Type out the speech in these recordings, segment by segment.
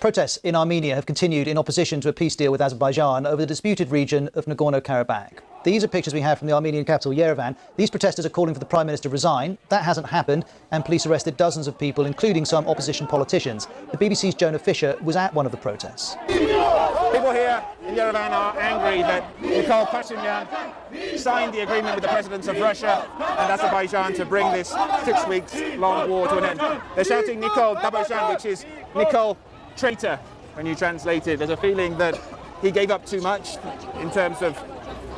Protests in Armenia have continued in opposition to a peace deal with Azerbaijan over the disputed region of Nagorno Karabakh. These are pictures we have from the Armenian capital, Yerevan. These protesters are calling for the Prime Minister to resign. That hasn't happened, and police arrested dozens of people, including some opposition politicians. The BBC's Jonah Fisher was at one of the protests. People here in Yerevan are angry that Nikol Pashinyan signed the agreement with the presidents of Russia and Azerbaijan to bring this six weeks long war to an end. They're shouting Nikol Dabozhan, which is Nikol traitor when you translate it. There's a feeling that he gave up too much in terms of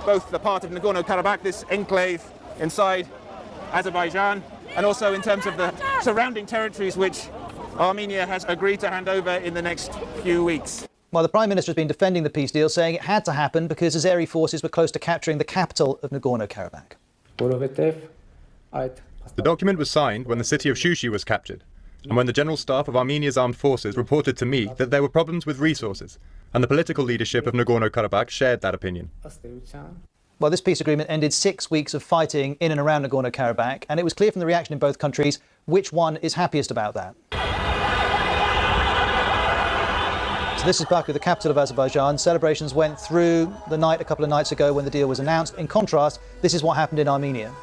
both the part of Nagorno Karabakh, this enclave inside Azerbaijan, and also in terms of the surrounding territories which Armenia has agreed to hand over in the next few weeks. While the Prime Minister has been defending the peace deal, saying it had to happen because Azeri forces were close to capturing the capital of Nagorno Karabakh. The document was signed when the city of Shushi was captured, and when the General Staff of Armenia's armed forces reported to me that there were problems with resources, and the political leadership of Nagorno Karabakh shared that opinion. Well, this peace agreement ended six weeks of fighting in and around Nagorno Karabakh, and it was clear from the reaction in both countries which one is happiest about that. So this is Baku, the capital of Azerbaijan. Celebrations went through the night a couple of nights ago when the deal was announced. In contrast, this is what happened in Armenia.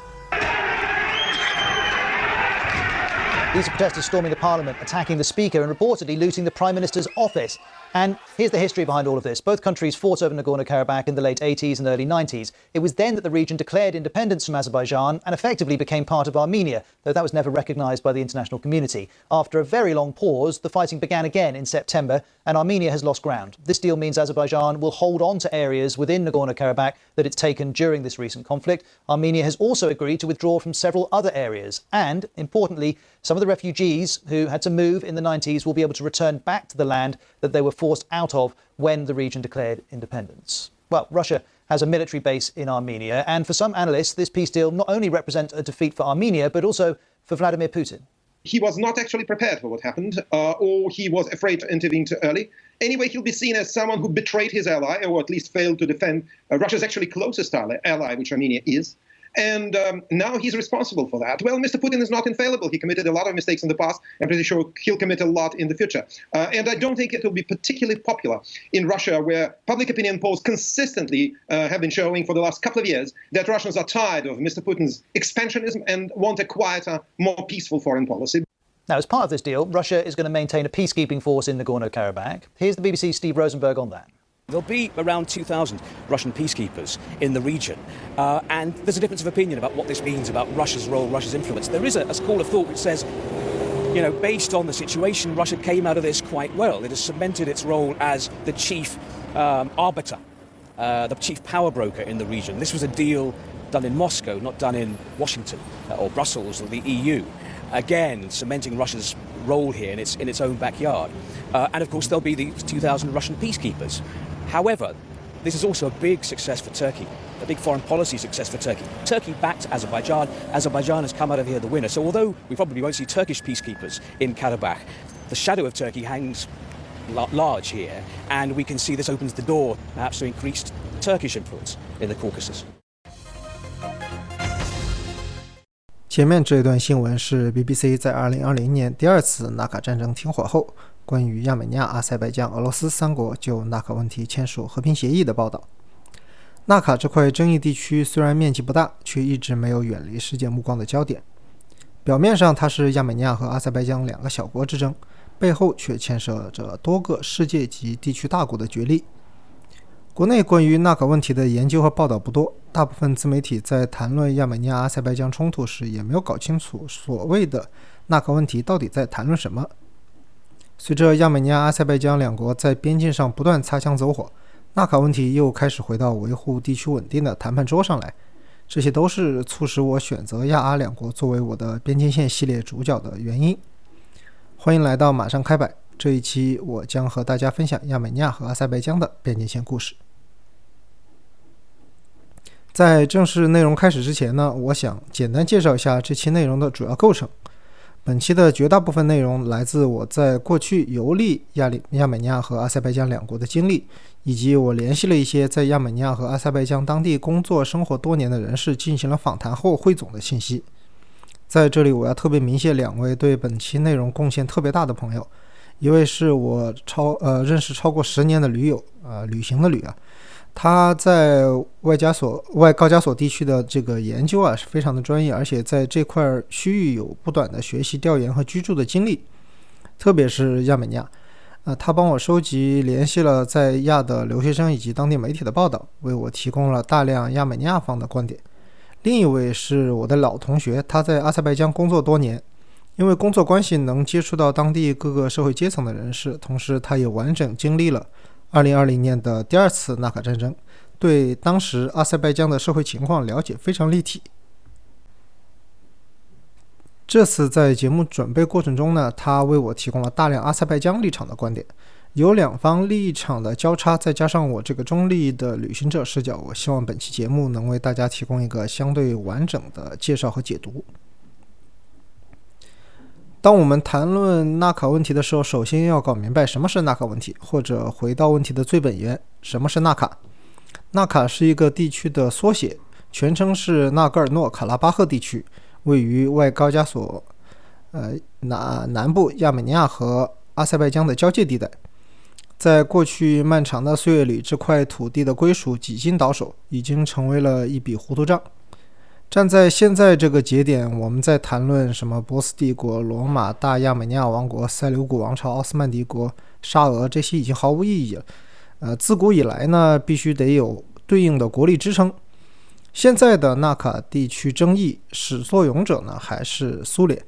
These protesters storming the parliament, attacking the speaker, and reportedly looting the prime minister's office. And here's the history behind all of this. Both countries fought over Nagorno Karabakh in the late 80s and early 90s. It was then that the region declared independence from Azerbaijan and effectively became part of Armenia, though that was never recognized by the international community. After a very long pause, the fighting began again in September, and Armenia has lost ground. This deal means Azerbaijan will hold on to areas within Nagorno Karabakh that it's taken during this recent conflict. Armenia has also agreed to withdraw from several other areas. And, importantly, some of the refugees who had to move in the 90s will be able to return back to the land that they were forced out of when the region declared independence. Well, Russia has a military base in Armenia, and for some analysts, this peace deal not only represents a defeat for Armenia, but also for Vladimir Putin. He was not actually prepared for what happened, uh, or he was afraid to intervene too early. Anyway, he'll be seen as someone who betrayed his ally, or at least failed to defend uh, Russia's actually closest ally, which Armenia is. And um, now he's responsible for that. Well, Mr. Putin is not infallible. He committed a lot of mistakes in the past. I'm pretty sure he'll commit a lot in the future. Uh, and I don't think it will be particularly popular in Russia, where public opinion polls consistently uh, have been showing for the last couple of years that Russians are tired of Mr. Putin's expansionism and want a quieter, more peaceful foreign policy. Now, as part of this deal, Russia is going to maintain a peacekeeping force in Nagorno Karabakh. Here's the BBC's Steve Rosenberg on that. There'll be around 2,000 Russian peacekeepers in the region, uh, and there's a difference of opinion about what this means about Russia's role, Russia's influence. There is a, a school of thought which says, you know, based on the situation, Russia came out of this quite well. It has cemented its role as the chief um, arbiter, uh, the chief power broker in the region. This was a deal done in Moscow, not done in Washington uh, or Brussels or the EU. Again, cementing Russia's role here in its, in its own backyard. Uh, and of course, there'll be the 2,000 Russian peacekeepers. However, this is also a big success for Turkey, a big foreign policy success for Turkey. Turkey backed Azerbaijan. Azerbaijan has come out of here the winner. So although we probably won't see Turkish peacekeepers in Karabakh, the shadow of Turkey hangs large here, and we can see this opens the door perhaps to increased Turkish influence in the Caucasus. 前面这段新闻是 BBC 在2020年第二次纳卡战争停火后， 关于亚美尼亚、阿塞拜疆、俄罗斯三国就纳卡问题签署和平协议的报道。纳卡这块争议地区虽然面积不大，却一直没有远离世界目光的焦点。表面上它是亚美尼亚和阿塞拜疆两个小国之争，背后却牵涉着多个世界级地区大国的角力。国内关于纳卡问题的研究和报道不多，大部分自媒体在谈论亚美尼亚、阿塞拜疆冲突时，也没有搞清楚所谓的纳卡问题到底在谈论什么。随着亚美尼亚、阿塞拜疆两国在边境上不断擦枪走火，纳卡问题又开始回到维护地区稳定的谈判桌上来。这些都是促使我选择亚阿两国作为我的边境线系列主角的原因。欢迎来到马上开摆，这一期我将和大家分享亚美尼亚和阿塞拜疆的边境线故事。在正式内容开始之前呢，我想简单介绍一下这期内容的主要构成。本期的绝大部分内容来自我在过去游历亚里亚美尼亚和阿塞拜疆两国的经历，以及我联系了一些在亚美尼亚和阿塞拜疆当地工作生活多年的人士进行了访谈后汇总的信息。在这里，我要特别鸣谢两位对本期内容贡献特别大的朋友，一位是我超呃认识超过十年的驴友，呃，旅行的旅啊，他在外加索外高加索地区的这个研究啊是非常的专业，而且在这块区域有不短的学习、调研和居住的经历，特别是亚美尼亚。呃，他帮我收集、联系了在亚的留学生以及当地媒体的报道，为我提供了大量亚美尼亚方的观点。另一位是我的老同学，他在阿塞拜疆工作多年。因为工作关系能接触到当地各个社会阶层的人士，同时他也完整经历了2020年的第二次纳卡战争，对当时阿塞拜疆的社会情况了解非常立体。这次在节目准备过程中呢，他为我提供了大量阿塞拜疆立场的观点，有两方立场的交叉，再加上我这个中立的旅行者视角，我希望本期节目能为大家提供一个相对完整的介绍和解读。当我们谈论纳卡问题的时候，首先要搞明白什么是纳卡问题，或者回到问题的最本源，什么是纳卡？纳卡是一个地区的缩写，全称是纳戈尔诺卡拉巴赫地区，位于外高加索，呃南南部亚美尼亚和阿塞拜疆的交界地带。在过去漫长的岁月里，这块土地的归属几经倒手，已经成为了一笔糊涂账。站在现在这个节点，我们在谈论什么波斯帝国、罗马、大亚美尼亚王国、塞琉古王朝、奥斯曼帝国、沙俄这些已经毫无意义了。呃，自古以来呢，必须得有对应的国力支撑。现在的纳卡地区争议始作俑者呢，还是苏联。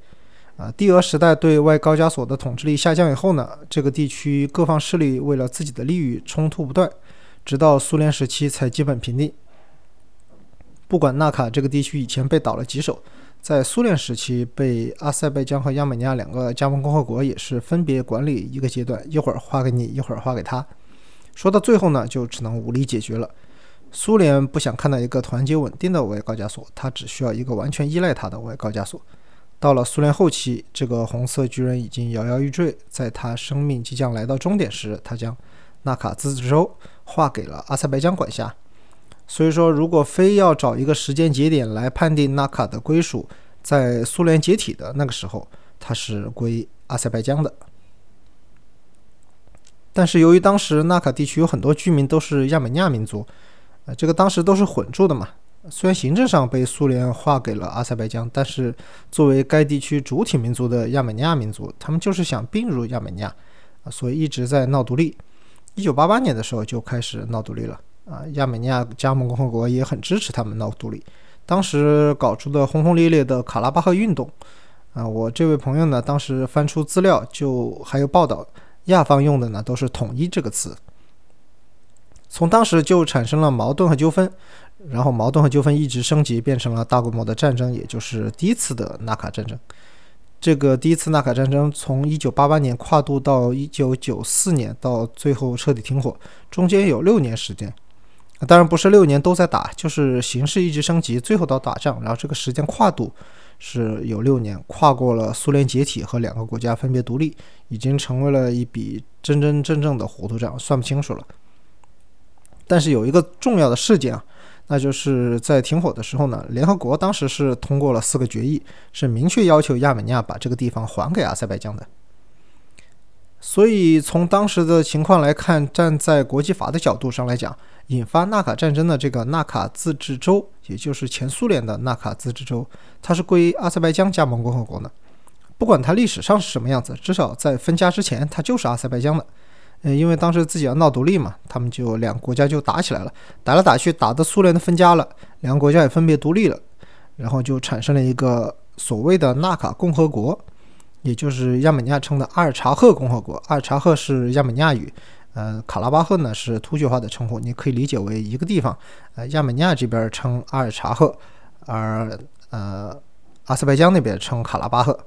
啊，帝俄时代对外高加索的统治力下降以后呢，这个地区各方势力为了自己的利益冲突不断，直到苏联时期才基本平定。不管纳卡这个地区以前被倒了几手，在苏联时期被阿塞拜疆和亚美尼亚两个加盟共和国也是分别管理一个阶段，一会儿划给你，一会儿划给他。说到最后呢，就只能武力解决了。苏联不想看到一个团结稳定的外高加索，他只需要一个完全依赖他的外高加索。到了苏联后期，这个红色巨人已经摇摇欲坠，在他生命即将来到终点时，他将纳卡自治州划给了阿塞拜疆管辖。所以说，如果非要找一个时间节点来判定纳卡的归属，在苏联解体的那个时候，它是归阿塞拜疆的。但是由于当时纳卡地区有很多居民都是亚美尼亚民族，呃，这个当时都是混住的嘛。虽然行政上被苏联划给了阿塞拜疆，但是作为该地区主体民族的亚美尼亚民族，他们就是想并入亚美尼亚，啊，所以一直在闹独立。一九八八年的时候就开始闹独立了。啊，亚美尼亚加盟共和国也很支持他们闹独立。当时搞出的轰轰烈烈的卡拉巴赫运动，啊，我这位朋友呢，当时翻出资料，就还有报道，亚方用的呢都是“统一”这个词。从当时就产生了矛盾和纠纷，然后矛盾和纠纷一直升级，变成了大规模的战争，也就是第一次的纳卡战争。这个第一次纳卡战争从1988年跨度到1994年，到最后彻底停火，中间有六年时间。当然不是六年都在打，就是形势一直升级，最后到打仗，然后这个时间跨度是有六年，跨过了苏联解体和两个国家分别独立，已经成为了一笔真真正正的糊涂账，算不清楚了。但是有一个重要的事件啊，那就是在停火的时候呢，联合国当时是通过了四个决议，是明确要求亚美尼亚把这个地方还给阿塞拜疆的。所以从当时的情况来看，站在国际法的角度上来讲，引发纳卡战争的这个纳卡自治州，也就是前苏联的纳卡自治州，它是归阿塞拜疆加盟共和国的。不管它历史上是什么样子，至少在分家之前，它就是阿塞拜疆的。嗯，因为当时自己要闹独立嘛，他们就两国家就打起来了，打来打去，打的苏联的分家了，两个国家也分别独立了，然后就产生了一个所谓的纳卡共和国，也就是亚美尼亚称的阿尔察赫共和国。阿尔察赫是亚美尼亚语。呃，卡拉巴赫呢是突厥话的称呼，你可以理解为一个地方。呃，亚美尼亚这边称阿尔察赫，而呃，阿塞拜疆那边称卡拉巴赫。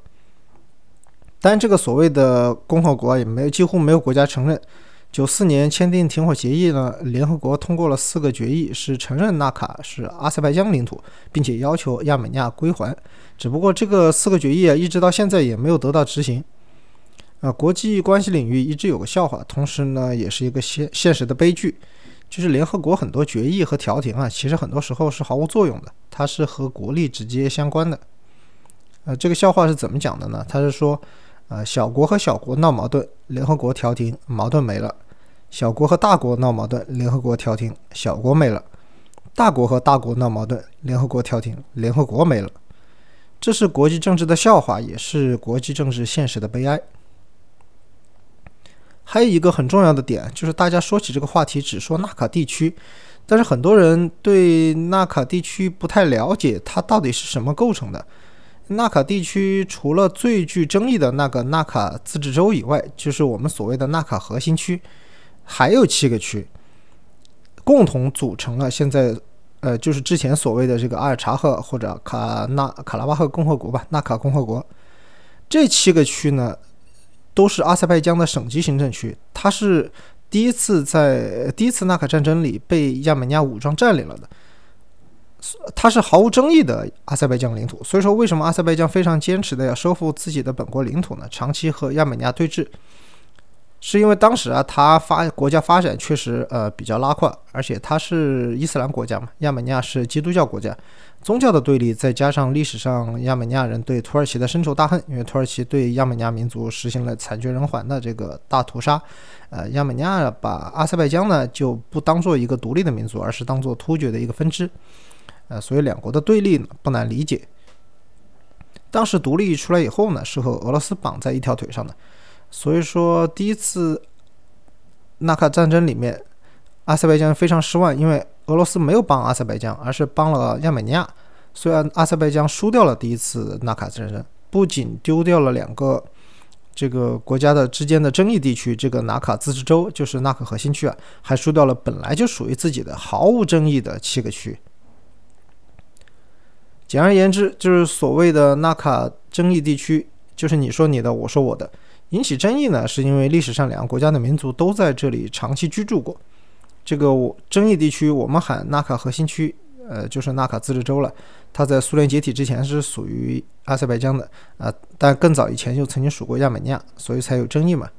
但这个所谓的共和国也没有几乎没有国家承认。九四年签订停火协议呢，联合国通过了四个决议，是承认纳卡是阿塞拜疆领土，并且要求亚美尼亚归还。只不过这个四个决议啊，一直到现在也没有得到执行。啊，国际关系领域一直有个笑话，同时呢，也是一个现现实的悲剧，就是联合国很多决议和调停啊，其实很多时候是毫无作用的，它是和国力直接相关的。呃，这个笑话是怎么讲的呢？他是说，呃，小国和小国闹矛盾，联合国调停，矛盾没了；小国和大国闹矛盾，联合国调停，小国没了；大国和大国闹矛盾，联合国调停，联合国没了。这是国际政治的笑话，也是国际政治现实的悲哀。还有一个很重要的点，就是大家说起这个话题，只说纳卡地区，但是很多人对纳卡地区不太了解，它到底是什么构成的。纳卡地区除了最具争议的那个纳卡自治州以外，就是我们所谓的纳卡核心区，还有七个区，共同组成了现在，呃，就是之前所谓的这个阿尔察赫或者卡纳卡拉巴赫共和国吧，纳卡共和国。这七个区呢，都是阿塞拜疆的省级行政区，它是第一次在第一次纳卡战争里被亚美尼亚武装占领了的。它是毫无争议的阿塞拜疆领土，所以说为什么阿塞拜疆非常坚持的要收复自己的本国领土呢？长期和亚美尼亚对峙，是因为当时啊，它发国家发展确实呃比较拉胯，而且它是伊斯兰国家嘛，亚美尼亚是基督教国家，宗教的对立再加上历史上亚美尼亚人对土耳其的深仇大恨，因为土耳其对亚美尼亚民族实行了惨绝人寰的这个大屠杀，呃，亚美尼亚把阿塞拜疆呢就不当做一个独立的民族，而是当做突厥的一个分支。呃，所以两国的对立呢不难理解。当时独立出来以后呢，是和俄罗斯绑在一条腿上的。所以说，第一次纳卡战争里面，阿塞拜疆非常失望，因为俄罗斯没有帮阿塞拜疆，而是帮了亚美尼亚。虽然阿塞拜疆输掉了第一次纳卡战争，不仅丢掉了两个这个国家的之间的争议地区，这个纳卡自治州就是纳克核心区啊，还输掉了本来就属于自己的毫无争议的七个区。简而言之，就是所谓的纳卡争议地区，就是你说你的，我说我的。引起争议呢，是因为历史上两个国家的民族都在这里长期居住过。这个我争议地区，我们喊纳卡核心区，呃，就是纳卡自治州了。它在苏联解体之前是属于阿塞拜疆的，啊，但更早以前就曾经属过亚美尼亚，所以才有争议嘛。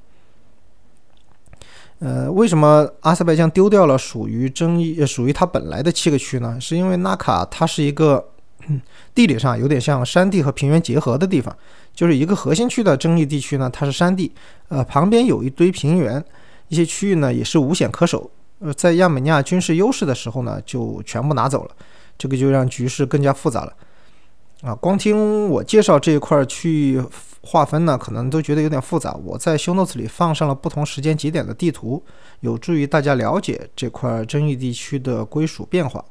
呃，为什么阿塞拜疆丢掉了属于争议、属于它本来的七个区呢？是因为纳卡它是一个。地理上有点像山地和平原结合的地方，就是一个核心区的争议地区呢，它是山地，呃，旁边有一堆平原，一些区域呢也是无险可守。在亚美尼亚军事优势的时候呢，就全部拿走了，这个就让局势更加复杂了。啊，光听我介绍这一块区域划分呢，可能都觉得有点复杂。我在修 notes 里放上了不同时间节点的地图，有助于大家了解这块争议地区的归属变化。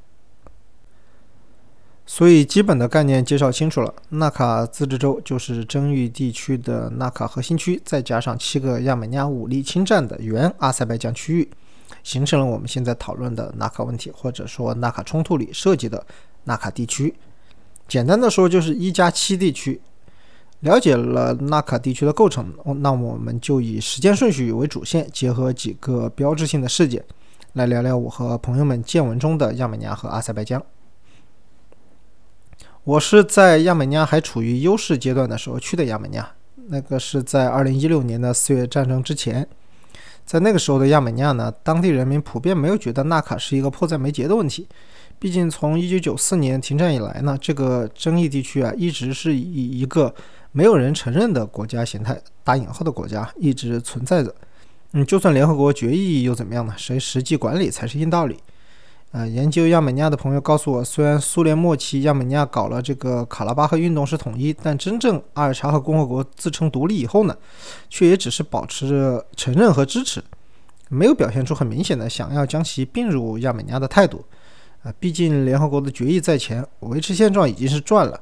所以基本的概念介绍清楚了，纳卡自治州就是争议地区的纳卡核心区，再加上七个亚美尼亚武力侵占的原阿塞拜疆区域，形成了我们现在讨论的纳卡问题，或者说纳卡冲突里涉及的纳卡地区。简单的说，就是一加七地区。了解了纳卡地区的构成，那我们就以时间顺序为主线，结合几个标志性的事件，来聊聊我和朋友们见闻中的亚美尼亚和阿塞拜疆。我是在亚美尼亚还处于优势阶段的时候去的亚美尼亚，那个是在二零一六年的四月战争之前，在那个时候的亚美尼亚呢，当地人民普遍没有觉得纳卡是一个迫在眉睫的问题，毕竟从一九九四年停战以来呢，这个争议地区啊一直是以一个没有人承认的国家形态（打引号的国家）一直存在着。嗯，就算联合国决议又怎么样呢？谁实际管理才是硬道理。呃，研究亚美尼亚的朋友告诉我，虽然苏联末期亚美尼亚搞了这个卡拉巴赫运动是统一，但真正阿尔察赫共和国自称独立以后呢，却也只是保持着承认和支持，没有表现出很明显的想要将其并入亚美尼亚的态度。啊，毕竟联合国的决议在前，维持现状已经是赚了，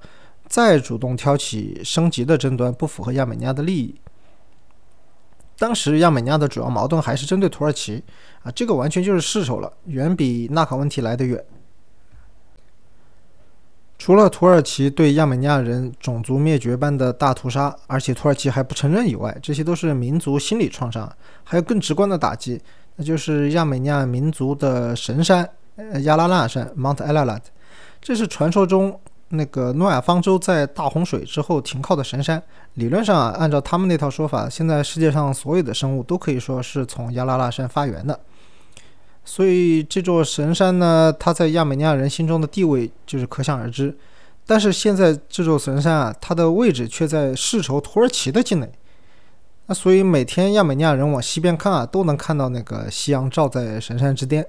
再主动挑起升级的争端，不符合亚美尼亚的利益。当时亚美尼亚的主要矛盾还是针对土耳其啊，这个完全就是世仇了，远比纳卡问题来得远。除了土耳其对亚美尼亚人种族灭绝般的大屠杀，而且土耳其还不承认以外，这些都是民族心理创伤。还有更直观的打击，那就是亚美尼亚民族的神山——呃亚拉腊山 （Mount Ararat），这是传说中。那个诺亚方舟在大洪水之后停靠的神山，理论上啊，按照他们那套说法，现在世界上所有的生物都可以说是从亚拉拉山发源的。所以这座神山呢，它在亚美尼亚人心中的地位就是可想而知。但是现在这座神山啊，它的位置却在世仇土耳其的境内，那所以每天亚美尼亚人往西边看啊，都能看到那个夕阳照在神山之巅，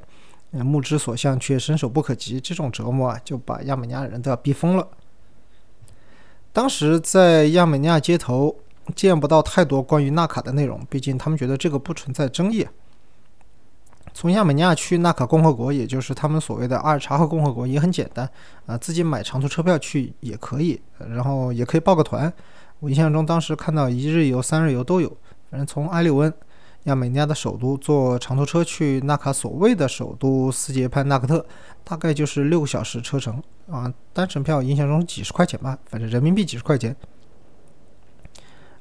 目之所向却伸手不可及。这种折磨啊，就把亚美尼亚人都要逼疯了。当时在亚美尼亚街头见不到太多关于纳卡的内容，毕竟他们觉得这个不存在争议。从亚美尼亚去纳卡共和国，也就是他们所谓的阿尔察赫共和国，也很简单啊，自己买长途车票去也可以，然后也可以报个团。我印象中当时看到一日游、三日游都有，反正从埃利温，亚美尼亚的首都，坐长途车去纳卡所谓的首都斯捷潘纳克特，大概就是六个小时车程啊，单程票印象中几十块钱吧，反正人民币几十块钱。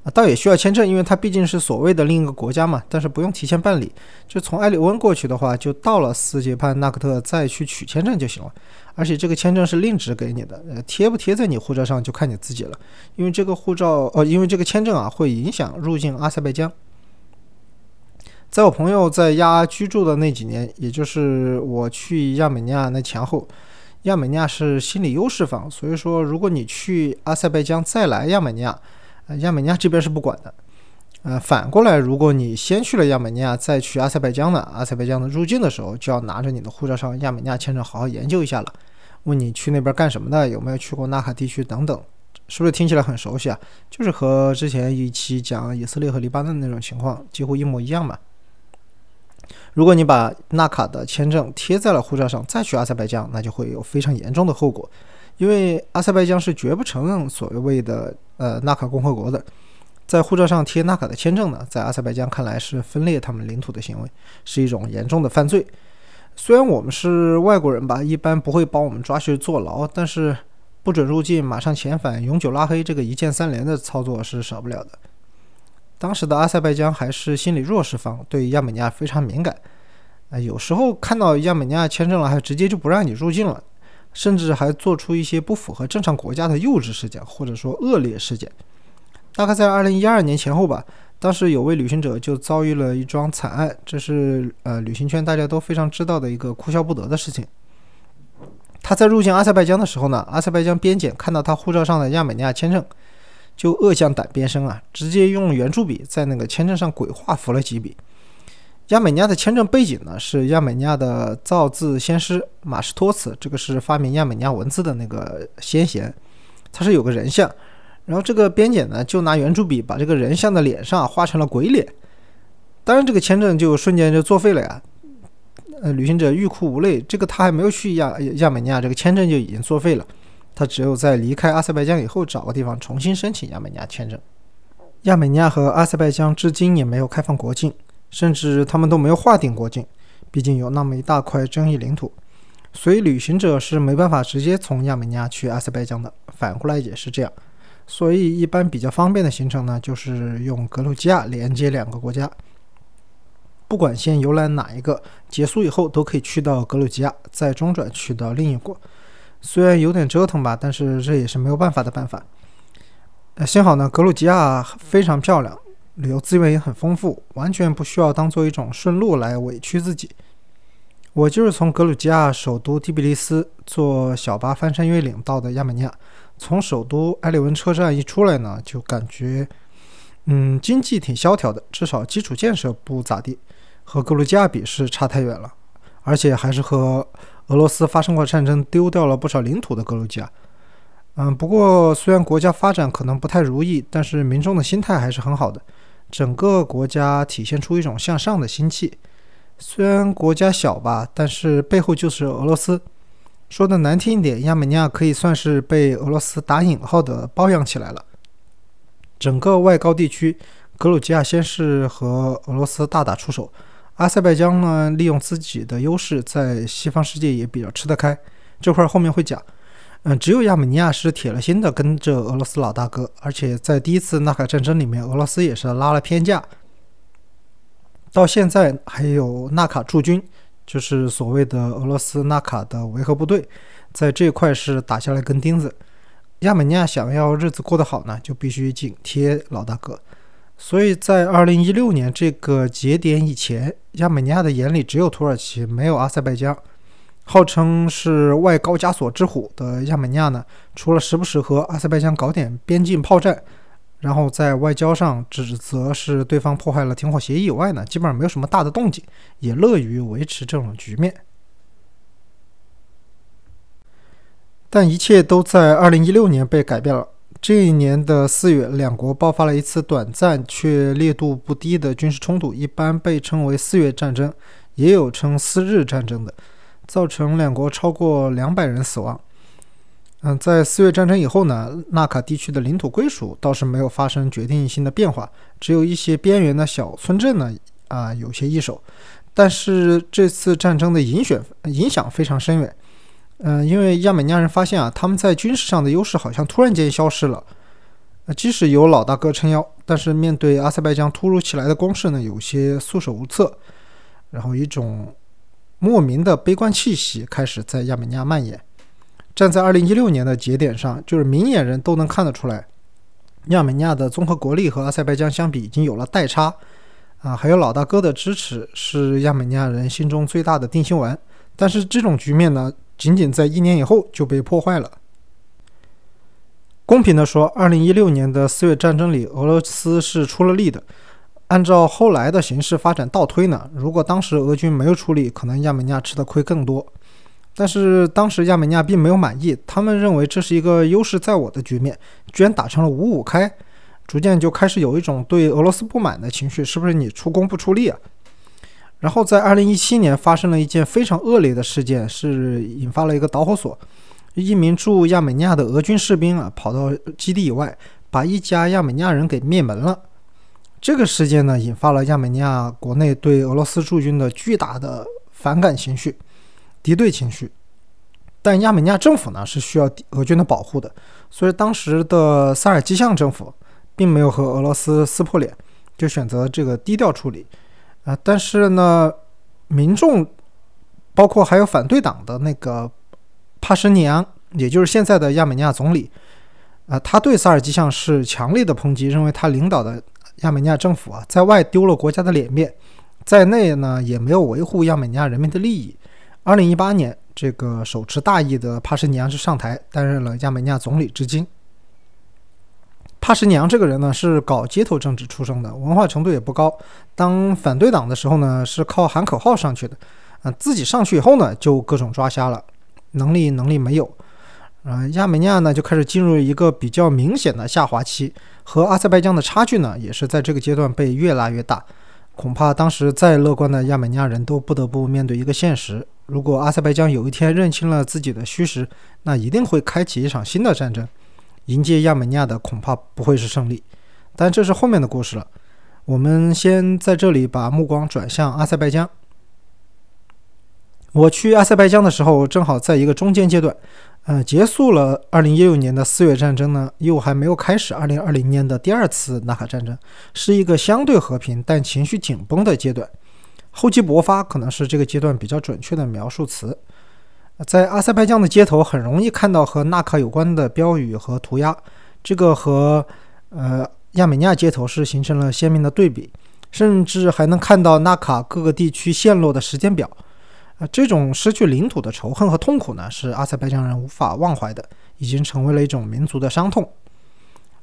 啊，倒也需要签证，因为它毕竟是所谓的另一个国家嘛。但是不用提前办理，就从埃里温过去的话，就到了斯捷潘纳克特再去取签证就行了。而且这个签证是另纸给你的，呃，贴不贴在你护照上就看你自己了。因为这个护照，呃，因为这个签证啊会影响入境阿塞拜疆。在我朋友在亚居住的那几年，也就是我去亚美尼亚那前后，亚美尼亚是心理优势方，所以说如果你去阿塞拜疆再来亚美尼亚。呃亚美尼亚这边是不管的，呃，反过来，如果你先去了亚美尼亚，再去阿塞拜疆呢，阿塞拜疆的入境的时候就要拿着你的护照上亚美尼亚签证好好研究一下了，问你去那边干什么的，有没有去过纳卡地区等等，是不是听起来很熟悉啊？就是和之前一期讲以色列和黎巴嫩那种情况几乎一模一样嘛。如果你把纳卡的签证贴在了护照上，再去阿塞拜疆，那就会有非常严重的后果。因为阿塞拜疆是绝不承认所谓的呃纳卡共和国的，在护照上贴纳卡的签证呢，在阿塞拜疆看来是分裂他们领土的行为，是一种严重的犯罪。虽然我们是外国人吧，一般不会把我们抓去坐牢，但是不准入境、马上遣返、永久拉黑这个一键三连的操作是少不了的。当时的阿塞拜疆还是心理弱势方，对亚美尼亚非常敏感，啊，有时候看到亚美尼亚签证了，还直接就不让你入境了。甚至还做出一些不符合正常国家的幼稚事件，或者说恶劣事件。大概在二零一二年前后吧，当时有位旅行者就遭遇了一桩惨案，这是呃旅行圈大家都非常知道的一个哭笑不得的事情。他在入境阿塞拜疆的时候呢，阿塞拜疆边检看到他护照上的亚美尼亚签证，就恶向胆边生啊，直接用圆珠笔在那个签证上鬼画符了几笔。亚美尼亚的签证背景呢，是亚美尼亚的造字先师马士托茨，这个是发明亚美尼亚文字的那个先贤，他是有个人像，然后这个边检呢就拿圆珠笔把这个人像的脸上画成了鬼脸，当然这个签证就瞬间就作废了呀，呃，旅行者欲哭无泪，这个他还没有去亚亚美尼亚，这个签证就已经作废了，他只有在离开阿塞拜疆以后找个地方重新申请亚美尼亚签证。亚美尼亚和阿塞拜疆至今也没有开放国境。甚至他们都没有划定国境，毕竟有那么一大块争议领土，所以旅行者是没办法直接从亚美尼亚去阿塞拜疆的。反过来也是这样，所以一般比较方便的行程呢，就是用格鲁吉亚连接两个国家，不管先游览哪一个，结束以后都可以去到格鲁吉亚，再中转去到另一国。虽然有点折腾吧，但是这也是没有办法的办法。呃，幸好呢，格鲁吉亚非常漂亮。旅游资源也很丰富，完全不需要当做一种顺路来委屈自己。我就是从格鲁吉亚首都第比利斯坐小巴翻山越岭到的亚美尼亚。从首都埃里文车站一出来呢，就感觉，嗯，经济挺萧条的，至少基础建设不咋地，和格鲁吉亚比是差太远了。而且还是和俄罗斯发生过战争、丢掉了不少领土的格鲁吉亚。嗯，不过虽然国家发展可能不太如意，但是民众的心态还是很好的。整个国家体现出一种向上的心气。虽然国家小吧，但是背后就是俄罗斯。说的难听一点，亚美尼亚可以算是被俄罗斯打引号的包养起来了。整个外高地区，格鲁吉亚先是和俄罗斯大打出手，阿塞拜疆呢利用自己的优势，在西方世界也比较吃得开。这块后面会讲。嗯，只有亚美尼亚是铁了心的跟着俄罗斯老大哥，而且在第一次纳卡战争里面，俄罗斯也是拉了偏架。到现在还有纳卡驻军，就是所谓的俄罗斯纳卡的维和部队，在这块是打下了根钉子。亚美尼亚想要日子过得好呢，就必须紧贴老大哥。所以在二零一六年这个节点以前，亚美尼亚的眼里只有土耳其，没有阿塞拜疆。号称是外高加索之虎的亚美尼亚呢，除了时不时和阿塞拜疆搞点边境炮战，然后在外交上指责是对方破坏了停火协议以外呢，基本上没有什么大的动静，也乐于维持这种局面。但一切都在二零一六年被改变了。这一年的四月，两国爆发了一次短暂却烈度不低的军事冲突，一般被称为“四月战争”，也有称“四日战争”的，造成两国超过两百人死亡。嗯，在四月战争以后呢，纳卡地区的领土归属倒是没有发生决定性的变化，只有一些边缘的小村镇呢，啊，有些易手。但是这次战争的影响影响非常深远。嗯，因为亚美尼亚人发现啊，他们在军事上的优势好像突然间消失了。呃，即使有老大哥撑腰，但是面对阿塞拜疆突如其来的攻势呢，有些束手无策。然后一种莫名的悲观气息开始在亚美尼亚蔓延。站在2016年的节点上，就是明眼人都能看得出来，亚美尼亚的综合国力和阿塞拜疆相比已经有了代差。啊，还有老大哥的支持是亚美尼亚人心中最大的定心丸。但是这种局面呢？仅仅在一年以后就被破坏了。公平地说，二零一六年的四月战争里，俄罗斯是出了力的。按照后来的形势发展倒推呢，如果当时俄军没有出力，可能亚美尼亚吃的亏更多。但是当时亚美尼亚并没有满意，他们认为这是一个优势在我的局面，居然打成了五五开，逐渐就开始有一种对俄罗斯不满的情绪，是不是你出工不出力啊？然后在二零一七年发生了一件非常恶劣的事件，是引发了一个导火索。一名驻亚美尼亚的俄军士兵啊，跑到基地以外，把一家亚美尼亚人给灭门了。这个事件呢，引发了亚美尼亚国内对俄罗斯驻军的巨大的反感情绪、敌对情绪。但亚美尼亚政府呢，是需要俄军的保护的，所以当时的萨尔基相政府并没有和俄罗斯撕破脸，就选择这个低调处理。啊，但是呢，民众包括还有反对党的那个帕什尼扬，也就是现在的亚美尼亚总理，啊，他对萨尔基相是强烈的抨击，认为他领导的亚美尼亚政府啊，在外丢了国家的脸面，在内呢也没有维护亚美尼亚人民的利益。二零一八年，这个手持大义的帕什尼扬是上台担任了亚美尼亚总理，至今。帕什尼扬这个人呢，是搞街头政治出身的，文化程度也不高。当反对党的时候呢，是靠喊口号上去的，啊，自己上去以后呢，就各种抓瞎了，能力能力没有。啊，亚美尼亚呢就开始进入一个比较明显的下滑期，和阿塞拜疆的差距呢，也是在这个阶段被越拉越大。恐怕当时再乐观的亚美尼亚人都不得不面对一个现实：如果阿塞拜疆有一天认清了自己的虚实，那一定会开启一场新的战争。迎接亚美尼亚的恐怕不会是胜利，但这是后面的故事了。我们先在这里把目光转向阿塞拜疆。我去阿塞拜疆的时候，正好在一个中间阶段，呃，结束了2016年的四月战争呢，又还没有开始2020年的第二次纳卡战争，是一个相对和平但情绪紧绷的阶段。厚积薄发可能是这个阶段比较准确的描述词。在阿塞拜疆的街头，很容易看到和纳卡有关的标语和涂鸦，这个和呃亚美尼亚街头是形成了鲜明的对比，甚至还能看到纳卡各个地区陷落的时间表。啊，这种失去领土的仇恨和痛苦呢，是阿塞拜疆人无法忘怀的，已经成为了一种民族的伤痛。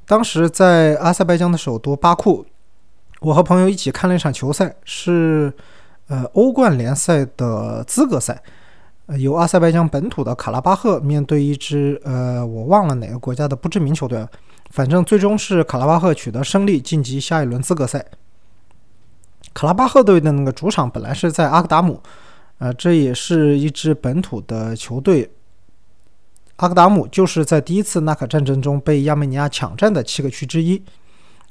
当时在阿塞拜疆的首都巴库，我和朋友一起看了一场球赛，是呃欧冠联赛的资格赛。由阿塞拜疆本土的卡拉巴赫面对一支呃，我忘了哪个国家的不知名球队了。反正最终是卡拉巴赫取得胜利，晋级下一轮资格赛。卡拉巴赫队的那个主场本来是在阿克达姆，呃，这也是一支本土的球队。阿克达姆就是在第一次纳卡战争中被亚美尼亚抢占的七个区之一。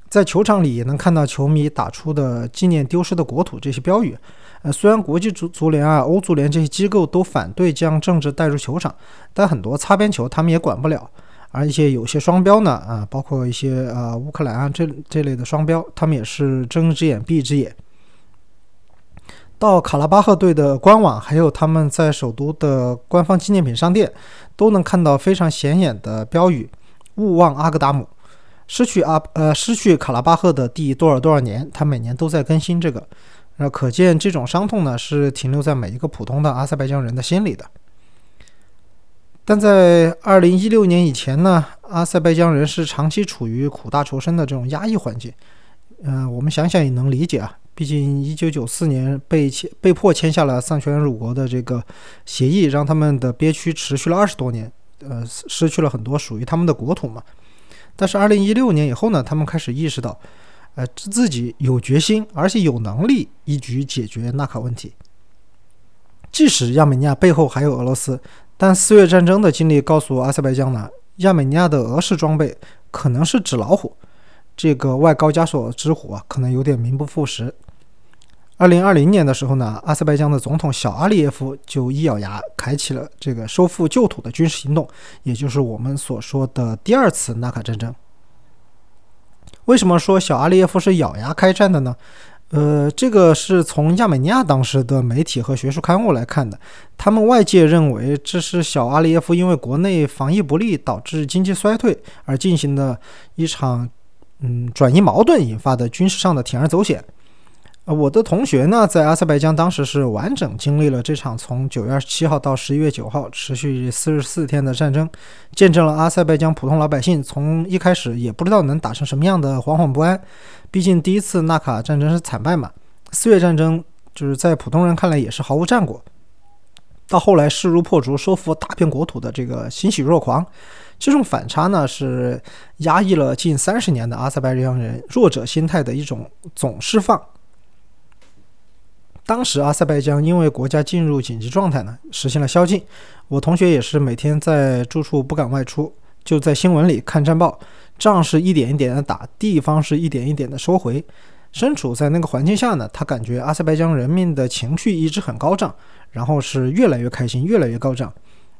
在球场里也能看到球迷打出的“纪念丢失的国土”这些标语。呃，虽然国际足足联啊、欧足联这些机构都反对将政治带入球场，但很多擦边球他们也管不了。而一些有些双标呢，啊，包括一些呃乌克兰啊这这类的双标，他们也是睁一只眼闭一只眼。到卡拉巴赫队的官网，还有他们在首都的官方纪念品商店，都能看到非常显眼的标语：“勿忘阿格达姆，失去阿呃失去卡拉巴赫的第多少多少年。”他每年都在更新这个。那可见，这种伤痛呢，是停留在每一个普通的阿塞拜疆人的心里的。但在二零一六年以前呢，阿塞拜疆人是长期处于苦大仇深的这种压抑环境。嗯，我们想想也能理解啊，毕竟一九九四年被签被迫签下了丧权辱国的这个协议，让他们的憋屈持续了二十多年，呃，失去了很多属于他们的国土嘛。但是二零一六年以后呢，他们开始意识到，呃，自己有决心，而且有能力一举解决纳卡问题。即使亚美尼亚背后还有俄罗斯。但四月战争的经历告诉阿塞拜疆呢，亚美尼亚的俄式装备可能是纸老虎，这个外高加索之虎啊，可能有点名不副实。二零二零年的时候呢，阿塞拜疆的总统小阿利耶夫就一咬牙开启了这个收复旧土的军事行动，也就是我们所说的第二次纳卡战争。为什么说小阿列夫是咬牙开战的呢？呃，这个是从亚美尼亚当时的媒体和学术刊物来看的。他们外界认为这是小阿列夫因为国内防疫不力导致经济衰退而进行的一场嗯转移矛盾引发的军事上的铤而走险。呃，我的同学呢，在阿塞拜疆当时是完整经历了这场从九月二十七号到十一月九号持续四十四天的战争，见证了阿塞拜疆普通老百姓从一开始也不知道能打成什么样的惶惶不安。毕竟第一次纳卡战争是惨败嘛，四月战争就是在普通人看来也是毫无战果。到后来势如破竹，收复大片国土的这个欣喜若狂，这种反差呢，是压抑了近三十年的阿塞拜疆人弱者心态的一种总释放。当时阿塞拜疆因为国家进入紧急状态呢，实现了宵禁。我同学也是每天在住处不敢外出，就在新闻里看战报。仗是一点一点的打，地方是一点一点的收回。身处在那个环境下呢，他感觉阿塞拜疆人民的情绪一直很高涨，然后是越来越开心，越来越高涨。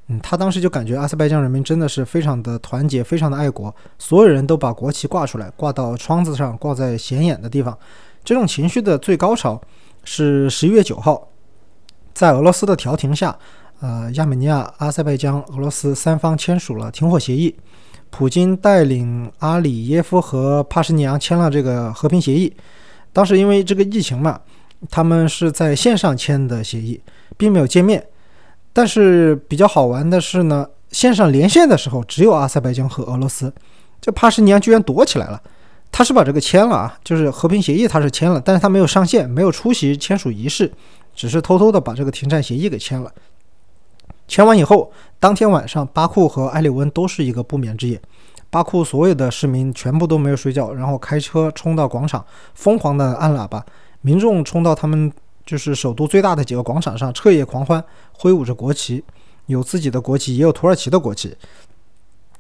嗯，他当时就感觉阿塞拜疆人民真的是非常的团结，非常的爱国，所有人都把国旗挂出来，挂到窗子上，挂在显眼的地方。这种情绪的最高潮。是十一月九号，在俄罗斯的调停下，呃，亚美尼亚、阿塞拜疆、俄罗斯三方签署了停火协议。普京带领阿里耶夫和帕什尼扬签了这个和平协议。当时因为这个疫情嘛，他们是在线上签的协议，并没有见面。但是比较好玩的是呢，线上连线的时候只有阿塞拜疆和俄罗斯，这帕什尼扬居然躲起来了。他是把这个签了啊，就是和平协议，他是签了，但是他没有上线，没有出席签署仪式，只是偷偷的把这个停战协议给签了。签完以后，当天晚上，巴库和埃里温都是一个不眠之夜。巴库所有的市民全部都没有睡觉，然后开车冲到广场，疯狂的按喇叭，民众冲到他们就是首都最大的几个广场上，彻夜狂欢，挥舞着国旗，有自己的国旗，也有土耳其的国旗，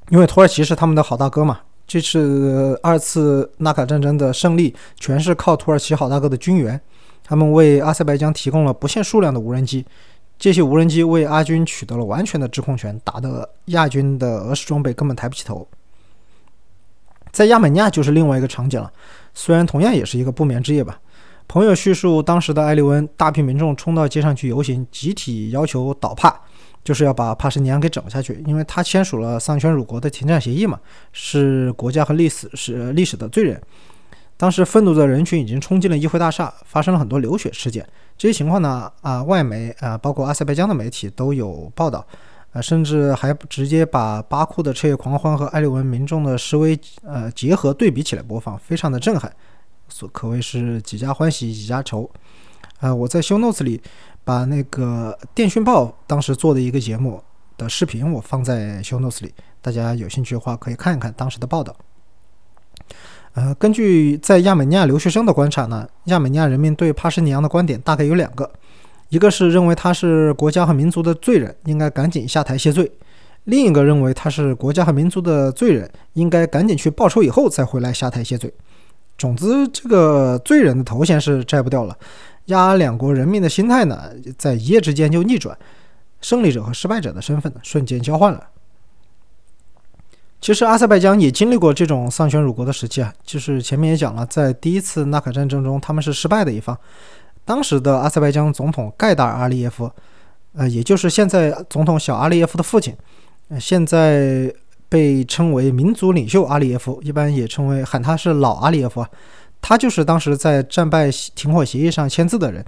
因为土耳其是他们的好大哥嘛。这次二次纳卡战争的胜利，全是靠土耳其好大哥的军援，他们为阿塞拜疆提供了不限数量的无人机，这些无人机为阿军取得了完全的制控权，打得亚军的俄式装备根本抬不起头。在亚美尼亚就是另外一个场景了，虽然同样也是一个不眠之夜吧。朋友叙述，当时的埃利温，大批民众冲到街上去游行，集体要求倒帕。就是要把帕什尼安给整下去，因为他签署了丧权辱国的停战协议嘛，是国家和历史是历史的罪人。当时愤怒的人群已经冲进了议会大厦，发生了很多流血事件。这些情况呢，啊，外媒啊，包括阿塞拜疆的媒体都有报道，啊，甚至还直接把巴库的彻夜狂欢和埃利文民众的示威呃结合对比起来播放，非常的震撼，所可谓是几家欢喜几家愁。啊，我在修 notes 里。把那个电讯报当时做的一个节目的视频，我放在 show notes 里，大家有兴趣的话可以看一看当时的报道。呃，根据在亚美尼亚留学生的观察呢，亚美尼亚人民对帕什尼扬的观点大概有两个，一个是认为他是国家和民族的罪人，应该赶紧下台谢罪；另一个认为他是国家和民族的罪人，应该赶紧去报仇以后再回来下台谢罪。总之，这个罪人的头衔是摘不掉了。亚两国人民的心态呢，在一夜之间就逆转，胜利者和失败者的身份，瞬间交换了。其实阿塞拜疆也经历过这种丧权辱国的时期啊，就是前面也讲了，在第一次纳卡战争中，他们是失败的一方。当时的阿塞拜疆总统盖达尔阿利耶夫，呃，也就是现在总统小阿利耶夫的父亲，呃，现在被称为民族领袖阿里耶夫，一般也称为喊他是老阿里耶夫啊。他就是当时在战败停火协议上签字的人，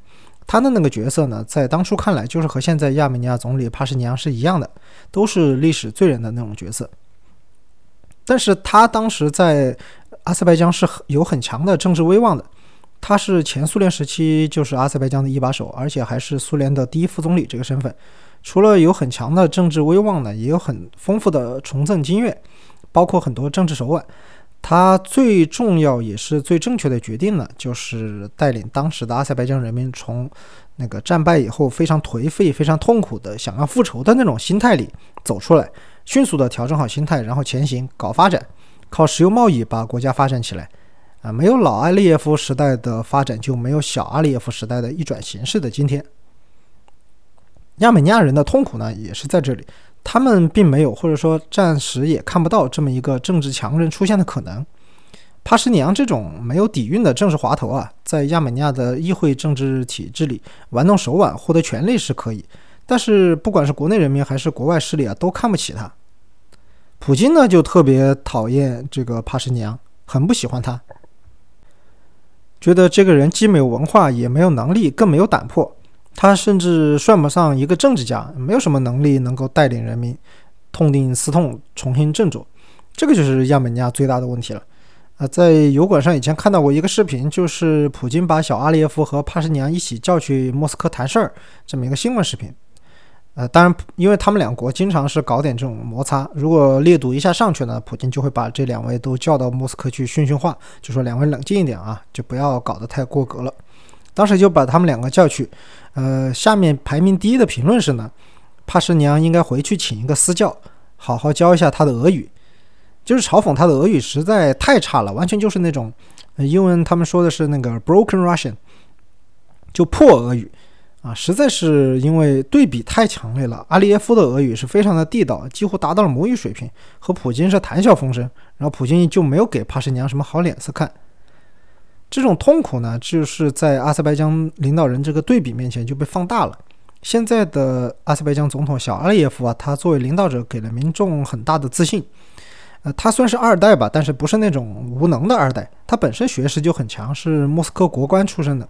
他的那个角色呢，在当初看来就是和现在亚美尼亚总理帕什尼扬是一样的，都是历史罪人的那种角色。但是他当时在阿塞拜疆是有很强的政治威望的，他是前苏联时期就是阿塞拜疆的一把手，而且还是苏联的第一副总理这个身份。除了有很强的政治威望呢，也有很丰富的从政经验，包括很多政治手腕。他最重要也是最正确的决定呢，就是带领当时的阿塞拜疆人民从那个战败以后非常颓废、非常痛苦的想要复仇的那种心态里走出来，迅速的调整好心态，然后前行搞发展，靠石油贸易把国家发展起来。啊，没有老阿列耶夫时代的发展，就没有小阿列耶夫时代的一转形势的今天。亚美尼亚人的痛苦呢，也是在这里。他们并没有，或者说暂时也看不到这么一个政治强人出现的可能。帕什尼扬这种没有底蕴的政治滑头啊，在亚美尼亚的议会政治体制里玩弄手腕获得权力是可以，但是不管是国内人民还是国外势力啊，都看不起他。普京呢，就特别讨厌这个帕什尼扬，很不喜欢他，觉得这个人既没有文化，也没有能力，更没有胆魄。他甚至算不上一个政治家，没有什么能力能够带领人民痛定思痛，重新振作。这个就是亚美尼亚最大的问题了。啊，在油管上以前看到过一个视频，就是普京把小阿列夫和帕什尼扬一起叫去莫斯科谈事儿，这么一个新闻视频。呃，当然，因为他们两国经常是搞点这种摩擦，如果烈度一下上去呢，普京就会把这两位都叫到莫斯科去训训话，就说两位冷静一点啊，就不要搞得太过格了。当时就把他们两个叫去。呃，下面排名第一的评论是呢，帕什尼扬应该回去请一个私教，好好教一下他的俄语，就是嘲讽他的俄语实在太差了，完全就是那种，英文他们说的是那个 broken Russian，就破俄语啊，实在是因为对比太强烈了。阿列耶夫的俄语是非常的地道，几乎达到了母语水平，和普京是谈笑风生，然后普京就没有给帕什尼扬什么好脸色看。这种痛苦呢，就是在阿塞拜疆领导人这个对比面前就被放大了。现在的阿塞拜疆总统小阿列耶夫啊，他作为领导者给了民众很大的自信。呃，他算是二代吧，但是不是那种无能的二代。他本身学识就很强，是莫斯科国关出身的，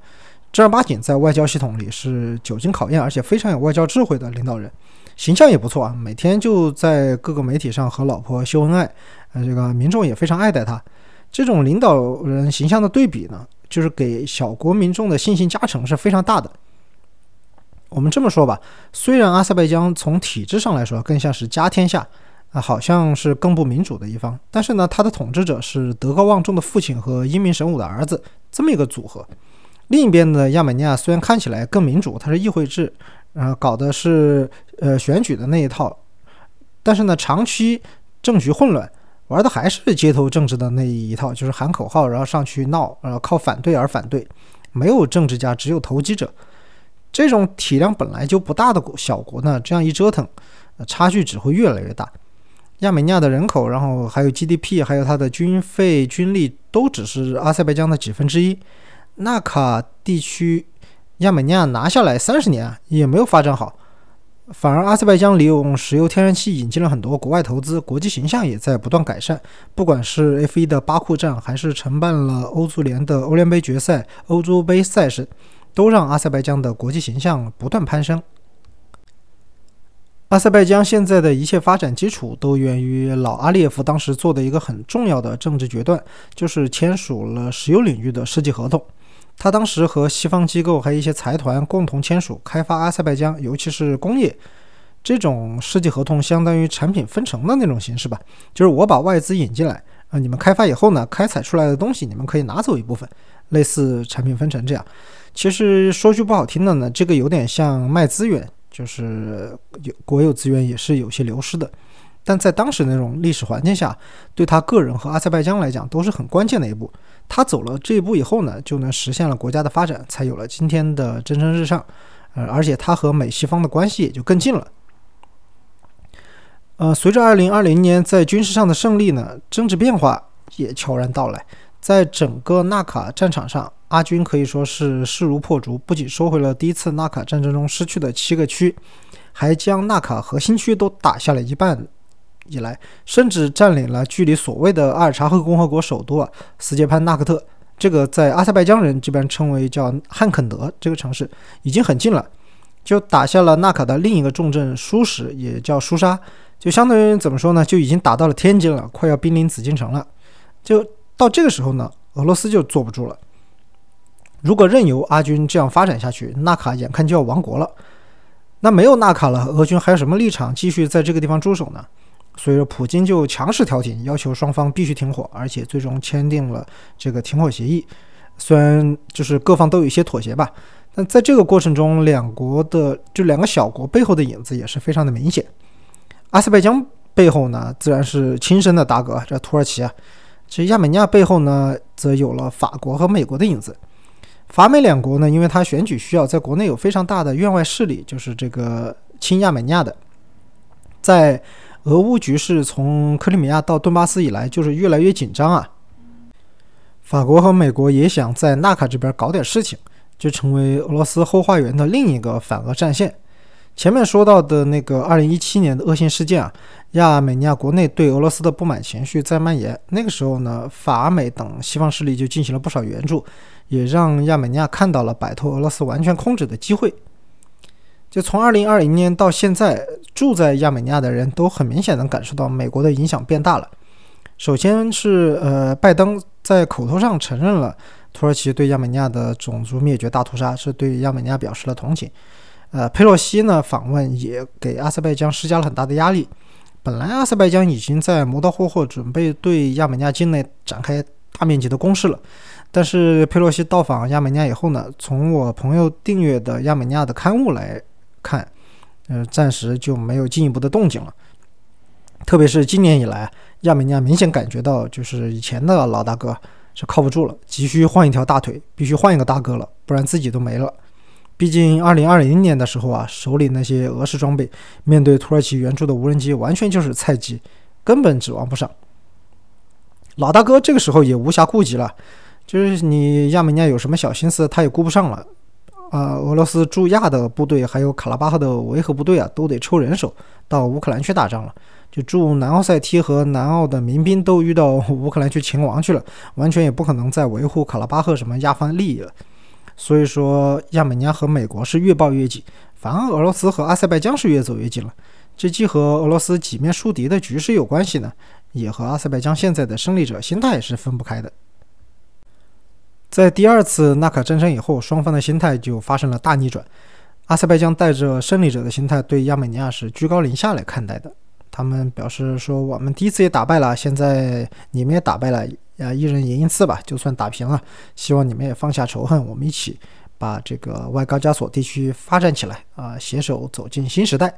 正儿八经在外交系统里是久经考验，而且非常有外交智慧的领导人，形象也不错啊。每天就在各个媒体上和老婆秀恩爱，呃，这个民众也非常爱戴他。这种领导人形象的对比呢，就是给小国民众的信心加成是非常大的。我们这么说吧，虽然阿塞拜疆从体制上来说更像是家天下啊，好像是更不民主的一方，但是呢，他的统治者是德高望重的父亲和英明神武的儿子这么一个组合。另一边的亚美尼亚虽然看起来更民主，它是议会制，呃，搞的是呃选举的那一套，但是呢，长期政局混乱。玩的还是街头政治的那一套，就是喊口号，然后上去闹，然后靠反对而反对，没有政治家，只有投机者。这种体量本来就不大的小国呢，这样一折腾，差距只会越来越大。亚美尼亚的人口，然后还有 GDP，还有它的军费、军力，都只是阿塞拜疆的几分之一。纳卡地区，亚美尼亚拿下来三十年也没有发展好。反而，阿塞拜疆利用石油、天然气引进了很多国外投资，国际形象也在不断改善。不管是 F1 的巴库站，还是承办了欧足联的欧联杯决赛、欧洲杯赛事，都让阿塞拜疆的国际形象不断攀升。阿塞拜疆现在的一切发展基础都源于老阿列夫当时做的一个很重要的政治决断，就是签署了石油领域的世纪合同。他当时和西方机构还有一些财团共同签署开发阿塞拜疆，尤其是工业这种世纪合同，相当于产品分成的那种形式吧。就是我把外资引进来啊，你们开发以后呢，开采出来的东西你们可以拿走一部分，类似产品分成这样。其实说句不好听的呢，这个有点像卖资源，就是有国有资源也是有些流失的。但在当时那种历史环境下，对他个人和阿塞拜疆来讲都是很关键的一步。他走了这一步以后呢，就能实现了国家的发展，才有了今天的蒸蒸日上。呃，而且他和美西方的关系也就更近了。呃，随着2020年在军事上的胜利呢，政治变化也悄然到来。在整个纳卡战场上，阿军可以说是势如破竹，不仅收回了第一次纳卡战争中失去的七个区，还将纳卡核心区都打下了一半。以来，甚至占领了距离所谓的阿尔察赫共和国首都啊斯捷潘纳克特这个在阿塞拜疆人这边称为叫汉肯德这个城市，已经很近了，就打下了纳卡的另一个重镇舒什，也叫舒沙，就相当于怎么说呢，就已经打到了天津了，快要濒临紫禁城了。就到这个时候呢，俄罗斯就坐不住了。如果任由阿军这样发展下去，纳卡眼看就要亡国了。那没有纳卡了，俄军还有什么立场继续在这个地方驻守呢？所以说，普京就强势调停，要求双方必须停火，而且最终签订了这个停火协议。虽然就是各方都有一些妥协吧，但在这个过程中，两国的就两个小国背后的影子也是非常的明显。阿塞拜疆背后呢，自然是亲生的大哥，这土耳其啊。其实亚美尼亚背后呢，则有了法国和美国的影子。法美两国呢，因为它选举需要，在国内有非常大的院外势力，就是这个亲亚美尼亚的。在俄乌局势从克里米亚到顿巴斯以来，就是越来越紧张啊。法国和美国也想在纳卡这边搞点事情，就成为俄罗斯后花园的另一个反俄战线。前面说到的那个2017年的恶性事件啊，亚美尼亚国内对俄罗斯的不满情绪在蔓延。那个时候呢，法美等西方势力就进行了不少援助，也让亚美尼亚看到了摆脱俄罗斯完全控制的机会。就从2020年到现在，住在亚美尼亚的人都很明显能感受到美国的影响变大了。首先是呃，拜登在口头上承认了土耳其对亚美尼亚的种族灭绝大屠杀，是对亚美尼亚表示了同情。呃，佩洛西呢访问也给阿塞拜疆施加了很大的压力。本来阿塞拜疆已经在磨刀霍霍，准备对亚美尼亚境内展开大面积的攻势了。但是佩洛西到访亚美尼亚以后呢，从我朋友订阅的亚美尼亚的刊物来看，呃，暂时就没有进一步的动静了。特别是今年以来，亚美尼亚明显感觉到，就是以前的老大哥是靠不住了，急需换一条大腿，必须换一个大哥了，不然自己都没了。毕竟，二零二零年的时候啊，手里那些俄式装备，面对土耳其援助的无人机，完全就是菜鸡，根本指望不上。老大哥这个时候也无暇顾及了，就是你亚美尼亚有什么小心思，他也顾不上了。啊，俄罗斯驻亚的部队还有卡拉巴赫的维和部队啊，都得抽人手到乌克兰去打仗了。就驻南奥塞梯和南奥的民兵都遇到乌克兰去勤王去了，完全也不可能再维护卡拉巴赫什么亚方利益了。所以说，亚美尼亚和美国是越抱越紧，反而俄罗斯和阿塞拜疆是越走越近了。这既和俄罗斯几面树敌的局势有关系呢，也和阿塞拜疆现在的胜利者心态是分不开的。在第二次纳卡战争以后，双方的心态就发生了大逆转。阿塞拜疆带着胜利者的心态对亚美尼亚是居高临下来看待的，他们表示说：“我们第一次也打败了，现在你们也打败了。”啊，一人赢一次吧，就算打平了。希望你们也放下仇恨，我们一起把这个外高加索地区发展起来啊，携手走进新时代。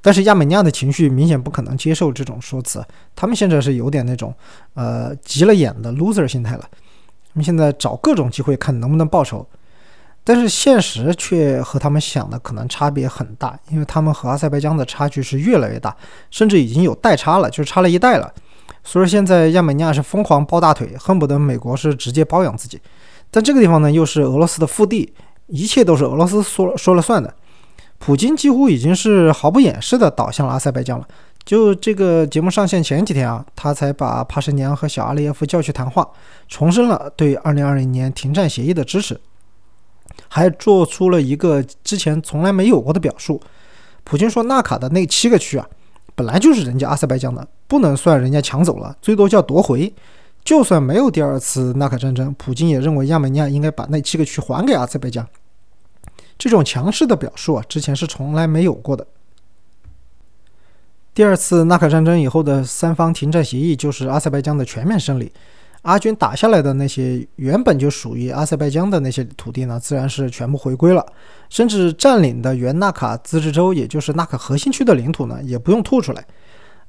但是亚美尼亚的情绪明显不可能接受这种说辞，他们现在是有点那种呃急了眼的 loser 心态了。他们现在找各种机会看能不能报仇，但是现实却和他们想的可能差别很大，因为他们和阿塞拜疆的差距是越来越大，甚至已经有代差了，就差了一代了。所以现在亚美尼亚是疯狂抱大腿，恨不得美国是直接包养自己。但这个地方呢，又是俄罗斯的腹地，一切都是俄罗斯说说了算的。普京几乎已经是毫不掩饰的倒向了阿塞拜疆了。就这个节目上线前几天啊，他才把帕什尼扬和小阿列耶夫叫去谈话，重申了对2020年停战协议的支持，还做出了一个之前从来没有过的表述。普京说，纳卡的那七个区啊。本来就是人家阿塞拜疆的，不能算人家抢走了，最多叫夺回。就算没有第二次纳卡战争，普京也认为亚美尼亚应该把那七个区还给阿塞拜疆。这种强势的表述啊，之前是从来没有过的。第二次纳卡战争以后的三方停战协议，就是阿塞拜疆的全面胜利。阿军打下来的那些原本就属于阿塞拜疆的那些土地呢，自然是全部回归了，甚至占领的原纳卡自治州，也就是纳卡核心区的领土呢，也不用吐出来。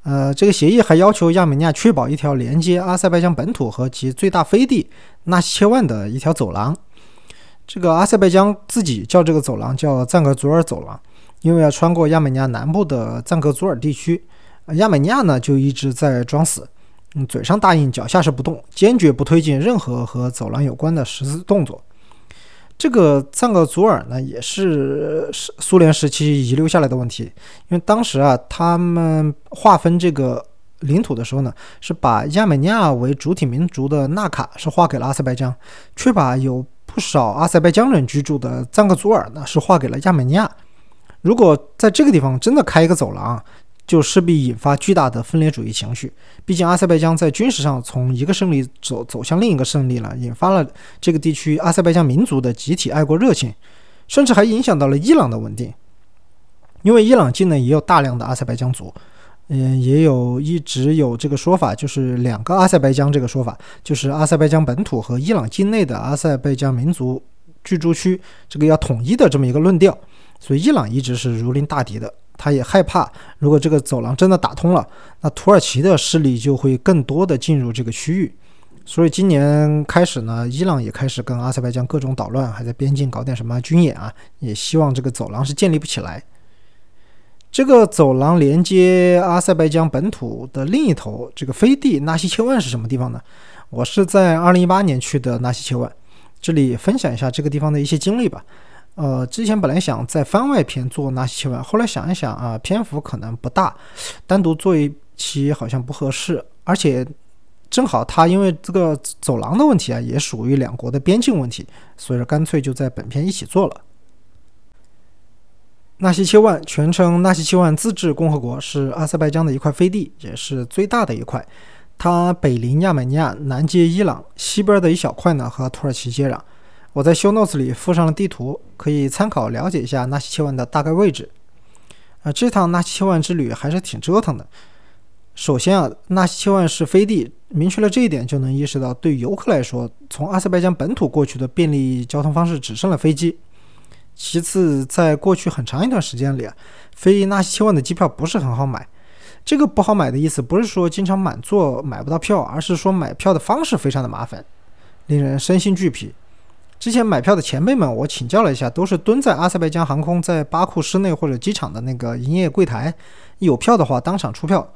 呃，这个协议还要求亚美尼亚确保一条连接阿塞拜疆本土和其最大飞地纳西切万的一条走廊。这个阿塞拜疆自己叫这个走廊叫赞格祖尔走廊，因为要穿过亚美尼亚南部的赞格祖尔地区，亚美尼亚呢就一直在装死。嗯，嘴上答应，脚下是不动，坚决不推进任何和走廊有关的实质动作。这个赞格祖尔呢，也是苏苏联时期遗留下来的问题，因为当时啊，他们划分这个领土的时候呢，是把亚美尼亚为主体民族的纳卡是划给了阿塞拜疆，却把有不少阿塞拜疆人居住的赞格祖尔呢是划给了亚美尼亚。如果在这个地方真的开一个走廊，就势必引发巨大的分裂主义情绪。毕竟阿塞拜疆在军事上从一个胜利走走向另一个胜利了，引发了这个地区阿塞拜疆民族的集体爱国热情，甚至还影响到了伊朗的稳定。因为伊朗境内也有大量的阿塞拜疆族，嗯，也有一直有这个说法，就是两个阿塞拜疆这个说法，就是阿塞拜疆本土和伊朗境内的阿塞拜疆民族居住区这个要统一的这么一个论调。所以伊朗一直是如临大敌的，他也害怕，如果这个走廊真的打通了，那土耳其的势力就会更多的进入这个区域。所以今年开始呢，伊朗也开始跟阿塞拜疆各种捣乱，还在边境搞点什么军演啊，也希望这个走廊是建立不起来。这个走廊连接阿塞拜疆本土的另一头，这个飞地纳西切万是什么地方呢？我是在二零一八年去的纳西切万，这里分享一下这个地方的一些经历吧。呃，之前本来想在番外篇做纳西切万，后来想一想啊，篇幅可能不大，单独做一期好像不合适，而且正好它因为这个走廊的问题啊，也属于两国的边境问题，所以说干脆就在本片一起做了。纳西切万全称纳西切万自治共和国，是阿塞拜疆的一块飞地，也是最大的一块。它北临亚美尼亚，南接伊朗，西边的一小块呢和土耳其接壤。我在 show notes 里附上了地图，可以参考了解一下纳西切万的大概位置。啊，这趟纳西切万之旅还是挺折腾的。首先啊，纳西切万是飞地，明确了这一点，就能意识到对游客来说，从阿塞拜疆本土过去的便利交通方式只剩了飞机。其次，在过去很长一段时间里啊，飞纳西切万的机票不是很好买。这个不好买的意思不是说经常满座买不到票，而是说买票的方式非常的麻烦，令人身心俱疲。之前买票的前辈们，我请教了一下，都是蹲在阿塞拜疆航空在巴库市内或者机场的那个营业柜台，有票的话当场出票。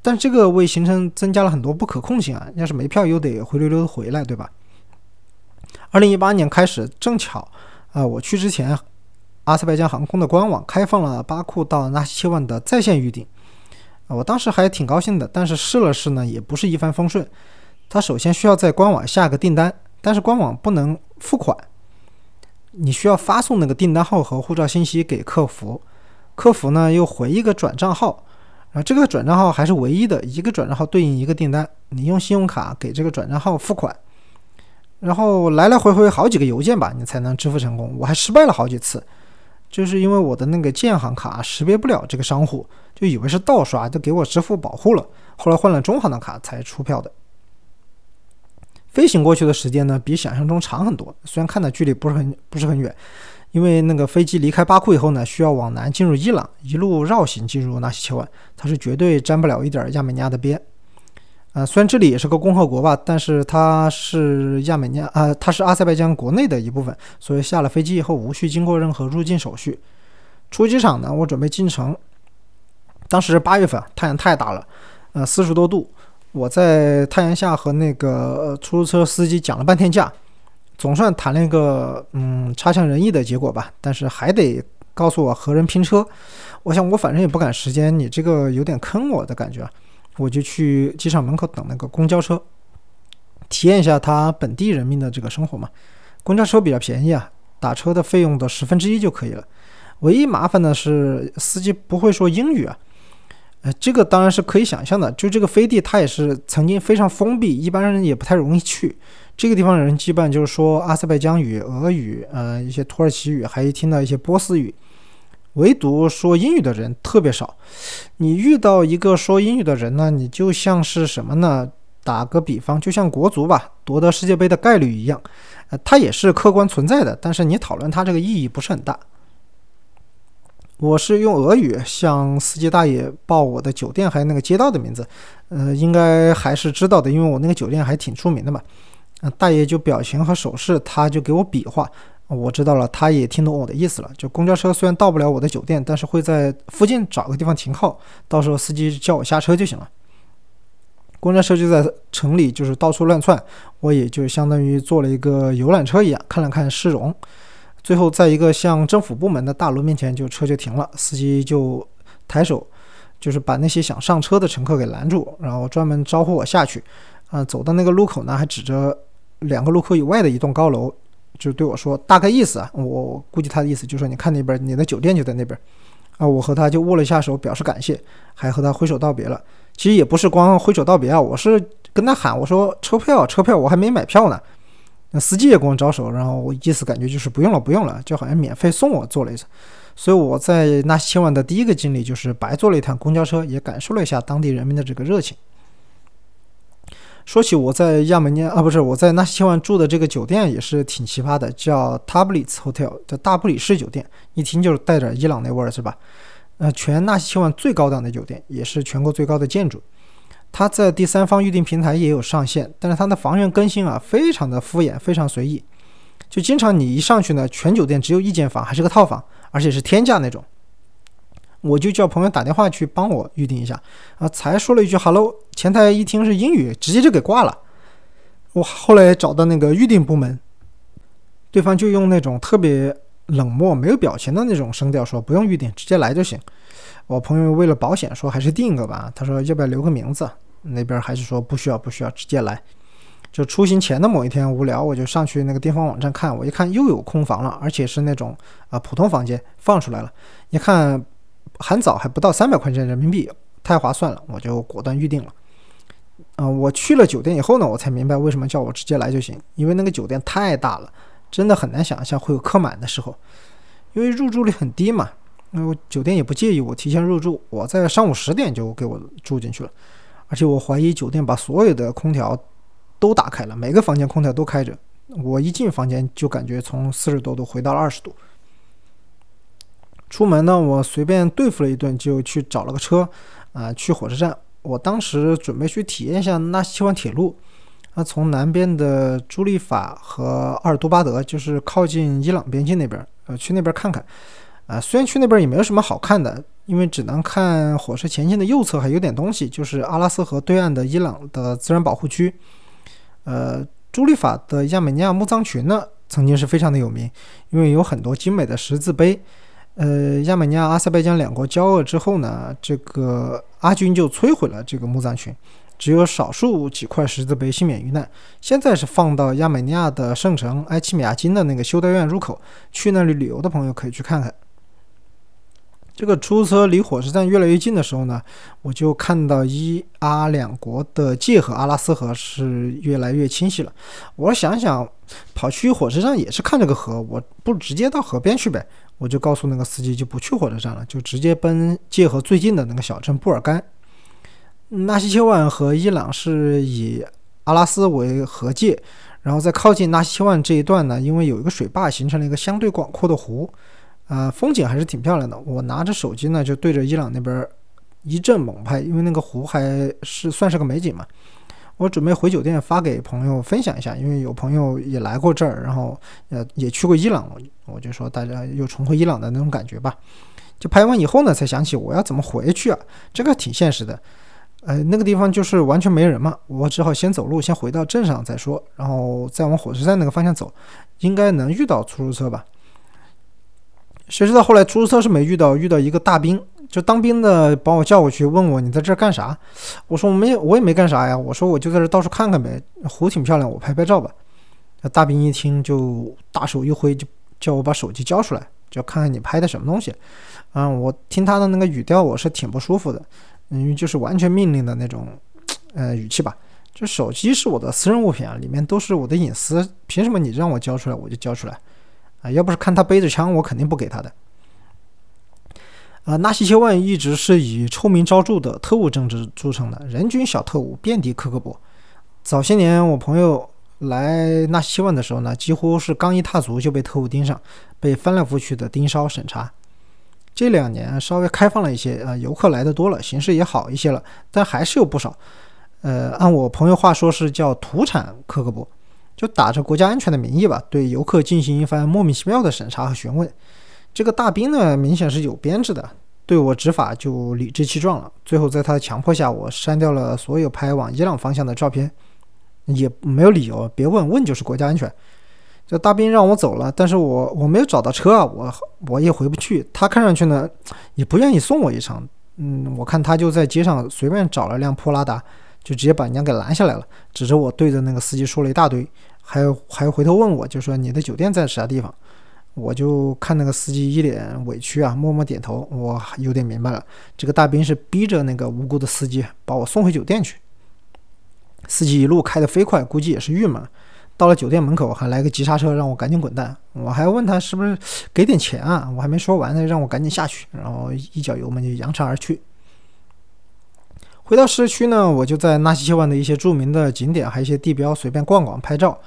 但这个为行程增加了很多不可控性啊，要是没票又得灰溜溜的回来，对吧？二零一八年开始，正巧。啊，我去之前，阿塞拜疆航空的官网开放了巴库到纳西切万的在线预订，啊，我当时还挺高兴的。但是试了试呢，也不是一帆风顺。他首先需要在官网下个订单，但是官网不能付款，你需要发送那个订单号和护照信息给客服，客服呢又回一个转账号，啊，这个转账号还是唯一的一个转账号对应一个订单，你用信用卡给这个转账号付款。然后来来回回好几个邮件吧，你才能支付成功。我还失败了好几次，就是因为我的那个建行卡识别不了这个商户，就以为是盗刷，就给我支付保护了。后来换了中行的卡才出票的。飞行过去的时间呢，比想象中长很多。虽然看的距离不是很不是很远，因为那个飞机离开巴库以后呢，需要往南进入伊朗，一路绕行进入纳西切万，它是绝对沾不了一点亚美尼亚的边。啊，虽然这里也是个共和国吧，但是它是亚美尼亚啊，它是阿塞拜疆国内的一部分，所以下了飞机以后无需经过任何入境手续。出机场呢，我准备进城。当时八月份，太阳太大了，呃，四十多度。我在太阳下和那个出租车司机讲了半天价，总算谈了一个嗯差强人意的结果吧。但是还得告诉我和人拼车，我想我反正也不赶时间，你这个有点坑我的感觉啊。我就去机场门口等那个公交车，体验一下他本地人民的这个生活嘛。公交车比较便宜啊，打车的费用的十分之一就可以了。唯一麻烦的是司机不会说英语啊。这个当然是可以想象的。就这个飞地，它也是曾经非常封闭，一般人也不太容易去。这个地方人基本就是说阿塞拜疆语、俄语，呃，一些土耳其语，还听到一些波斯语。唯独说英语的人特别少。你遇到一个说英语的人呢，你就像是什么呢？打个比方，就像国足吧，夺得世界杯的概率一样，呃，它也是客观存在的。但是你讨论它这个意义不是很大。我是用俄语向司机大爷报我的酒店还有那个街道的名字，呃，应该还是知道的，因为我那个酒店还挺出名的嘛。大爷就表情和手势，他就给我比划。我知道了，他也听懂我的意思了。就公交车虽然到不了我的酒店，但是会在附近找个地方停靠，到时候司机叫我下车就行了。公交车就在城里，就是到处乱窜，我也就相当于坐了一个游览车一样，看了看市容。最后在一个像政府部门的大楼面前，就车就停了，司机就抬手就是把那些想上车的乘客给拦住，然后专门招呼我下去。啊，走到那个路口呢，还指着两个路口以外的一栋高楼，就对我说：“大概意思啊，我估计他的意思就是说，你看那边，你的酒店就在那边。”啊，我和他就握了一下手，表示感谢，还和他挥手道别了。其实也不是光挥手道别啊，我是跟他喊我说：“车票，车票，我还没买票呢。”那司机也跟我招手，然后我意思感觉就是不用了，不用了，就好像免费送我坐了一次。所以我在纳西切万的第一个经历就是白坐了一趟公交车，也感受了一下当地人民的这个热情。说起我在亚美尼亚啊，不是我在纳西切万住的这个酒店也是挺奇葩的，叫 Tablitz Hotel，叫大布里士酒店，一听就是带点伊朗那味儿，是吧？呃，全纳西切万最高档的酒店，也是全国最高的建筑。它在第三方预订平台也有上线，但是它的房源更新啊，非常的敷衍，非常随意，就经常你一上去呢，全酒店只有一间房，还是个套房。而且是天价那种，我就叫朋友打电话去帮我预定一下啊，才说了一句 “hello”，前台一听是英语，直接就给挂了。我后来找到那个预订部门，对方就用那种特别冷漠、没有表情的那种声调说：“不用预定，直接来就行。”我朋友为了保险说：“还是订个吧。”他说：“要不要留个名字？”那边还是说：“不需要，不需要，直接来。”就出行前的某一天无聊，我就上去那个订房网站看，我一看又有空房了，而且是那种啊普通房间放出来了，一看含早还不到三百块钱人民币，太划算了，我就果断预定了。嗯，我去了酒店以后呢，我才明白为什么叫我直接来就行，因为那个酒店太大了，真的很难想象会有客满的时候，因为入住率很低嘛，那我酒店也不介意我提前入住，我在上午十点就给我住进去了，而且我怀疑酒店把所有的空调。都打开了，每个房间空调都开着。我一进房间就感觉从四十多度回到了二十度。出门呢，我随便对付了一顿，就去找了个车，啊，去火车站。我当时准备去体验一下纳西切万铁路，啊，从南边的朱利法和阿尔多巴德，就是靠近伊朗边境那边，呃，去那边看看。啊，虽然去那边也没有什么好看的，因为只能看火车前线的右侧还有点东西，就是阿拉斯河对岸的伊朗的自然保护区。呃，朱利法的亚美尼亚墓葬群呢，曾经是非常的有名，因为有很多精美的十字碑。呃，亚美尼亚、阿塞拜疆两国交恶之后呢，这个阿军就摧毁了这个墓葬群，只有少数几块十字碑幸免于难。现在是放到亚美尼亚的圣城埃奇米亚金的那个修道院入口，去那里旅游的朋友可以去看看。这个出租车离火车站越来越近的时候呢，我就看到伊阿两国的界河阿拉斯河是越来越清晰了。我想想，跑去火车站也是看这个河，我不直接到河边去呗？我就告诉那个司机就不去火车站了，就直接奔界河最近的那个小镇布尔干。纳西切万和伊朗是以阿拉斯为河界，然后在靠近纳西切万这一段呢，因为有一个水坝，形成了一个相对广阔的湖。啊，风景还是挺漂亮的。我拿着手机呢，就对着伊朗那边一阵猛拍，因为那个湖还是算是个美景嘛。我准备回酒店发给朋友分享一下，因为有朋友也来过这儿，然后呃也去过伊朗，我就说大家又重回伊朗的那种感觉吧。就拍完以后呢，才想起我要怎么回去啊？这个挺现实的。呃，那个地方就是完全没人嘛，我只好先走路，先回到镇上再说，然后再往火车站那个方向走，应该能遇到出租车吧。谁知道后来出租车是没遇到，遇到一个大兵，就当兵的把我叫过去，问我你在这儿干啥？我说我没，我也没干啥呀。我说我就在这到处看看呗，湖挺漂亮，我拍拍照吧。那大兵一听就大手一挥，就叫我把手机交出来，就看看你拍的什么东西。嗯，我听他的那个语调，我是挺不舒服的，因为就是完全命令的那种，呃，语气吧。这手机是我的私人物品啊，里面都是我的隐私，凭什么你让我交出来，我就交出来？啊，要不是看他背着枪，我肯定不给他的。啊，纳西切万一直是以臭名昭著的特务政治著称的，人均小特务遍地克格勃。早些年我朋友来纳西切万的时候呢，几乎是刚一踏足就被特务盯上，被翻来覆去的盯梢审查。这两年稍微开放了一些，啊，游客来的多了，形势也好一些了，但还是有不少。呃，按我朋友话说，是叫土产克格勃。就打着国家安全的名义吧，对游客进行一番莫名其妙的审查和询问。这个大兵呢，明显是有编制的，对我执法就理直气壮了。最后在他的强迫下，我删掉了所有拍往伊朗方向的照片，也没有理由，别问问就是国家安全。这大兵让我走了，但是我我没有找到车啊，我我也回不去。他看上去呢，也不愿意送我一程，嗯，我看他就在街上随便找了辆破拉达，就直接把人家给拦下来了，指着我对着那个司机说了一大堆，还有还回头问我，就说你的酒店在啥地方？我就看那个司机一脸委屈啊，默默点头。我有点明白了，这个大兵是逼着那个无辜的司机把我送回酒店去。司机一路开得飞快，估计也是郁闷。到了酒店门口，还来个急刹车，让我赶紧滚蛋。我还问他是不是给点钱啊？我还没说完呢，让我赶紧下去，然后一脚油门就扬长而去。回到市区呢，我就在纳西切万的一些著名的景点，还有一些地标随便逛逛拍照。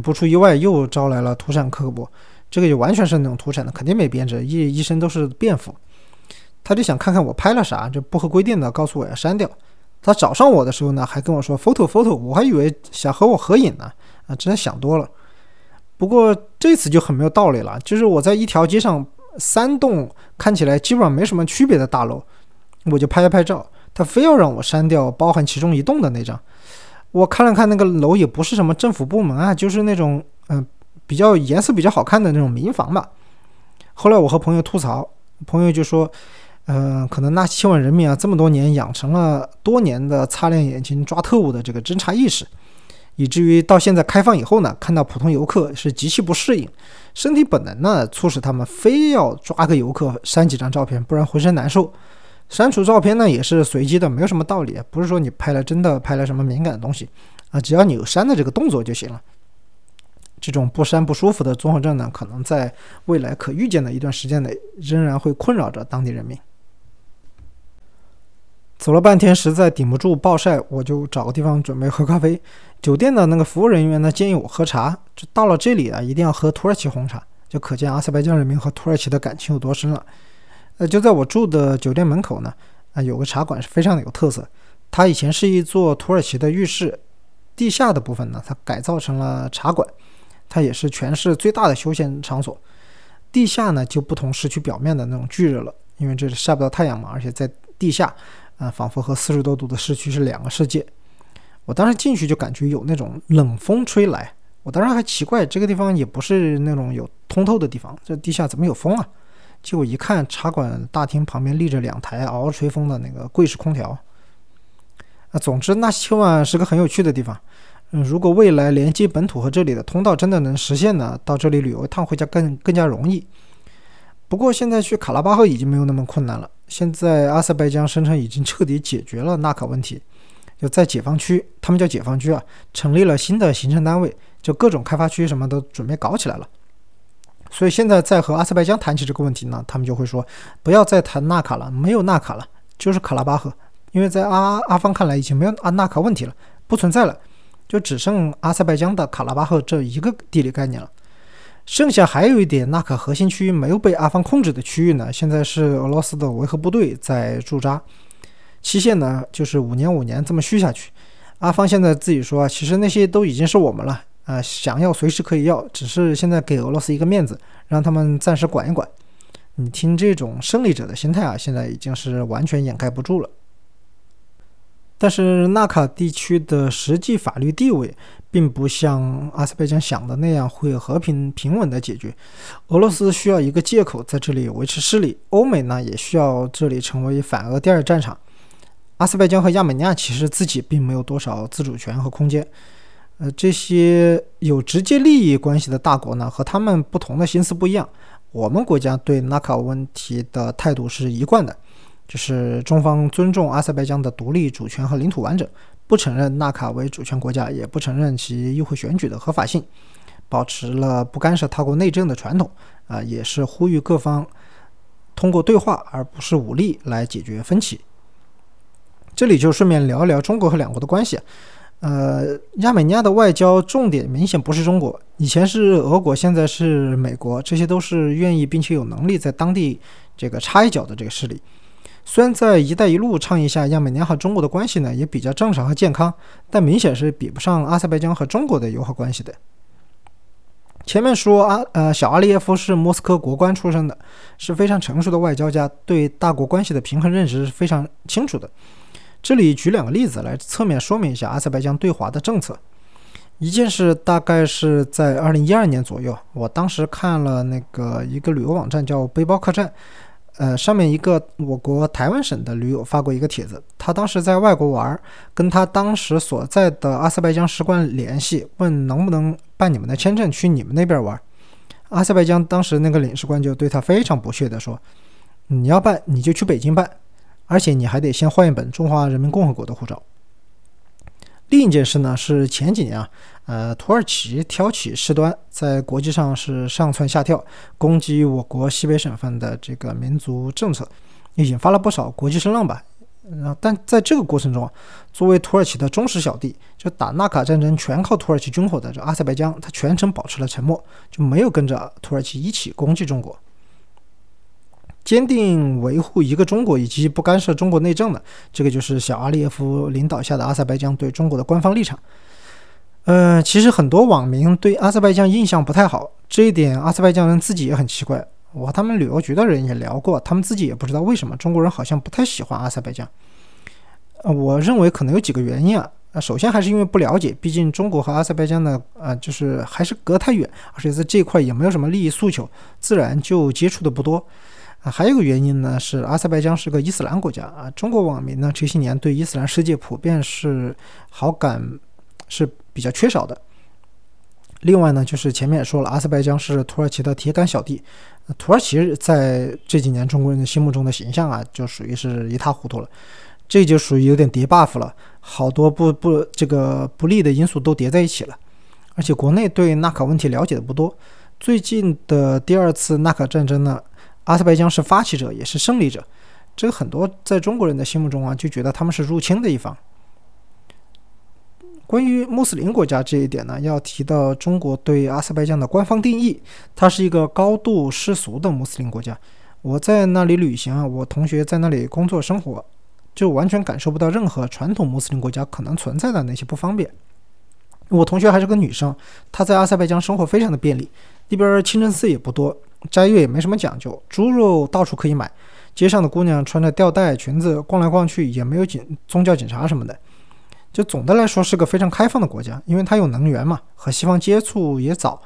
不出意外，又招来了土产客部。这个就完全是那种土产的，肯定没编制，一一身都是便服。他就想看看我拍了啥，就不合规定的告诉我要删掉。他找上我的时候呢，还跟我说 photo photo，我还以为想和我合影呢，啊，真的想多了。不过这次就很没有道理了，就是我在一条街上三栋看起来基本上没什么区别的大楼，我就拍了拍照，他非要让我删掉包含其中一栋的那张。我看了看那个楼，也不是什么政府部门啊，就是那种嗯。比较颜色比较好看的那种民房吧。后来我和朋友吐槽，朋友就说：“嗯，可能那千万人民啊，这么多年养成了多年的擦亮眼睛抓特务的这个侦查意识，以至于到现在开放以后呢，看到普通游客是极其不适应，身体本能呢促使他们非要抓个游客删几张照片，不然浑身难受。删除照片呢也是随机的，没有什么道理，不是说你拍了真的拍了什么敏感的东西啊，只要你有删的这个动作就行了。”这种不删不舒服的综合症呢，可能在未来可预见的一段时间内，仍然会困扰着当地人民。走了半天，实在顶不住暴晒，我就找个地方准备喝咖啡。酒店的那个服务人员呢，建议我喝茶。这到了这里啊，一定要喝土耳其红茶，就可见阿塞拜疆人民和土耳其的感情有多深了。呃，就在我住的酒店门口呢，啊，有个茶馆是非常的有特色。它以前是一座土耳其的浴室，地下的部分呢，它改造成了茶馆。它也是全市最大的休闲场所，地下呢就不同市区表面的那种巨热了，因为这是晒不到太阳嘛，而且在地下，啊，仿佛和四十多度的市区是两个世界。我当时进去就感觉有那种冷风吹来，我当时还奇怪这个地方也不是那种有通透的地方，这地下怎么有风啊？结果一看，茶馆大厅旁边立着两台嗷嗷吹风的那个柜式空调。啊，总之，纳西切万是个很有趣的地方。嗯，如果未来连接本土和这里的通道真的能实现呢，到这里旅游一趟会加更更加容易。不过现在去卡拉巴赫已经没有那么困难了。现在阿塞拜疆声称已经彻底解决了纳卡问题，就在解放区，他们叫解放区啊，成立了新的行政单位，就各种开发区什么都准备搞起来了。所以现在在和阿塞拜疆谈起这个问题呢，他们就会说不要再谈纳卡了，没有纳卡了，就是卡拉巴赫，因为在阿阿方看来已经没有阿纳卡问题了，不存在了。就只剩阿塞拜疆的卡拉巴赫这一个地理概念了，剩下还有一点纳卡核心区域没有被阿方控制的区域呢，现在是俄罗斯的维和部队在驻扎，期限呢就是五年五年这么续下去。阿方现在自己说，其实那些都已经是我们了啊，想要随时可以要，只是现在给俄罗斯一个面子，让他们暂时管一管。你听这种胜利者的心态啊，现在已经是完全掩盖不住了。但是纳卡地区的实际法律地位，并不像阿塞拜疆想的那样会和平平稳的解决。俄罗斯需要一个借口在这里维持势力，欧美呢也需要这里成为反俄第二战场。阿塞拜疆和亚美尼亚其实自己并没有多少自主权和空间。呃，这些有直接利益关系的大国呢，和他们不同的心思不一样。我们国家对纳卡问题的态度是一贯的。就是中方尊重阿塞拜疆的独立主权和领土完整，不承认纳卡为主权国家，也不承认其议会选举的合法性，保持了不干涉他国内政的传统。啊，也是呼吁各方通过对话而不是武力来解决分歧。这里就顺便聊一聊中国和两国的关系。呃，亚美尼亚的外交重点明显不是中国，以前是俄国，现在是美国，这些都是愿意并且有能力在当地这个插一脚的这个势力。虽然在“一带一路”倡议下，亚美尼亚和中国的关系呢也比较正常和健康，但明显是比不上阿塞拜疆和中国的友好关系的。前面说阿呃小阿列耶夫是莫斯科国关出身的，是非常成熟的外交家，对大国关系的平衡认识是非常清楚的。这里举两个例子来侧面说明一下阿塞拜疆对华的政策。一件事大概是在二零一二年左右，我当时看了那个一个旅游网站叫背包客栈。呃，上面一个我国台湾省的驴友发过一个帖子，他当时在外国玩，跟他当时所在的阿塞拜疆使馆联系，问能不能办你们的签证去你们那边玩。阿塞拜疆当时那个领事官就对他非常不屑地说：“你要办你就去北京办，而且你还得先换一本中华人民共和国的护照。”另一件事呢是前几年啊，呃，土耳其挑起事端，在国际上是上蹿下跳，攻击我国西北省份的这个民族政策，也引发了不少国际声浪吧。啊，但在这个过程中啊，作为土耳其的忠实小弟，就打纳卡战争全靠土耳其军火的这阿塞拜疆，他全程保持了沉默，就没有跟着土耳其一起攻击中国。坚定维护一个中国以及不干涉中国内政的，这个就是小阿利耶夫领导下的阿塞拜疆对中国的官方立场。呃，其实很多网民对阿塞拜疆印象不太好，这一点阿塞拜疆人自己也很奇怪。我和他们旅游局的人也聊过，他们自己也不知道为什么中国人好像不太喜欢阿塞拜疆。呃，我认为可能有几个原因啊。首先还是因为不了解，毕竟中国和阿塞拜疆呢，呃，就是还是隔太远，而且在这一块也没有什么利益诉求，自然就接触的不多。啊，还有一个原因呢，是阿塞拜疆是个伊斯兰国家啊。中国网民呢这些年对伊斯兰世界普遍是好感是比较缺少的。另外呢，就是前面也说了，阿塞拜疆是土耳其的铁杆小弟，土耳其在这几年中国人的心目中的形象啊，就属于是一塌糊涂了。这就属于有点叠 buff 了，好多不不这个不利的因素都叠在一起了。而且国内对纳卡问题了解的不多，最近的第二次纳卡战争呢？阿塞拜疆是发起者，也是胜利者。这个很多在中国人的心目中啊，就觉得他们是入侵的一方。关于穆斯林国家这一点呢，要提到中国对阿塞拜疆的官方定义，它是一个高度世俗的穆斯林国家。我在那里旅行啊，我同学在那里工作生活，就完全感受不到任何传统穆斯林国家可能存在的那些不方便。我同学还是个女生，她在阿塞拜疆生活非常的便利，那边清真寺也不多。斋月也没什么讲究，猪肉到处可以买，街上的姑娘穿着吊带裙子逛来逛去，也没有警宗教警察什么的。就总的来说是个非常开放的国家，因为它有能源嘛，和西方接触也早。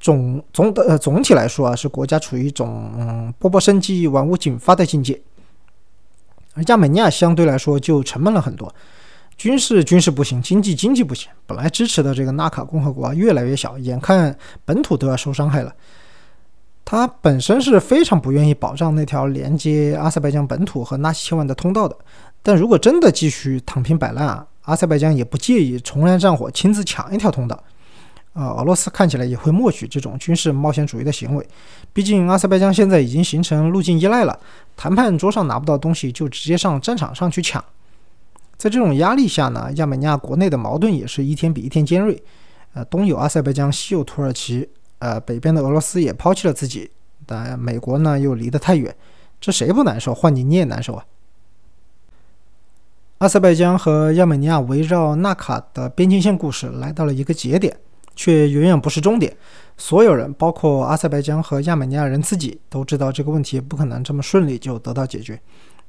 总总的呃总体来说啊，是国家处于一种嗯勃勃生机、万物锦发的境界。而亚美尼亚相对来说就沉闷了很多，军事军事不行，经济经济不行，本来支持的这个纳卡共和国越来越小，眼看本土都要受伤害了。他本身是非常不愿意保障那条连接阿塞拜疆本土和纳西切万的通道的，但如果真的继续躺平摆烂啊，阿塞拜疆也不介意重燃战火，亲自抢一条通道。呃，俄罗斯看起来也会默许这种军事冒险主义的行为，毕竟阿塞拜疆现在已经形成路径依赖了，谈判桌上拿不到东西就直接上战场上去抢。在这种压力下呢，亚美尼亚国内的矛盾也是一天比一天尖锐。呃，东有阿塞拜疆，西有土耳其。呃，北边的俄罗斯也抛弃了自己，但美国呢又离得太远，这谁不难受？换你你也难受啊！阿塞拜疆和亚美尼亚围绕纳卡的边境线故事来到了一个节点，却远远不是终点。所有人，包括阿塞拜疆和亚美尼亚人自己，都知道这个问题不可能这么顺利就得到解决。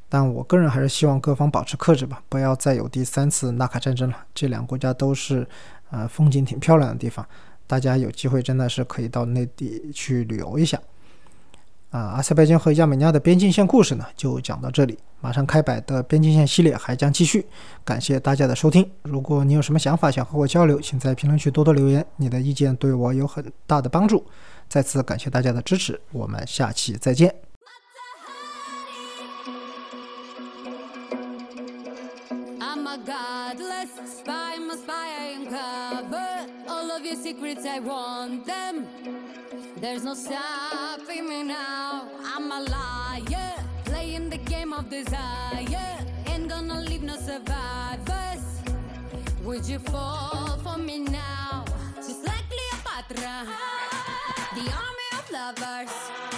但我个人还是希望各方保持克制吧，不要再有第三次纳卡战争了。这两个国家都是，呃，风景挺漂亮的地方。大家有机会真的是可以到内地去旅游一下啊！阿塞拜疆和亚美尼亚的边境线故事呢，就讲到这里。马上开摆的边境线系列还将继续，感谢大家的收听。如果你有什么想法想和我交流，请在评论区多多留言，你的意见对我有很大的帮助。再次感谢大家的支持，我们下期再见 my god let's。Secrets, I want them. There's no stopping me now. I'm a liar, playing the game of desire. Ain't gonna leave no survivors. Would you fall for me now? Just like Cleopatra, the army of lovers.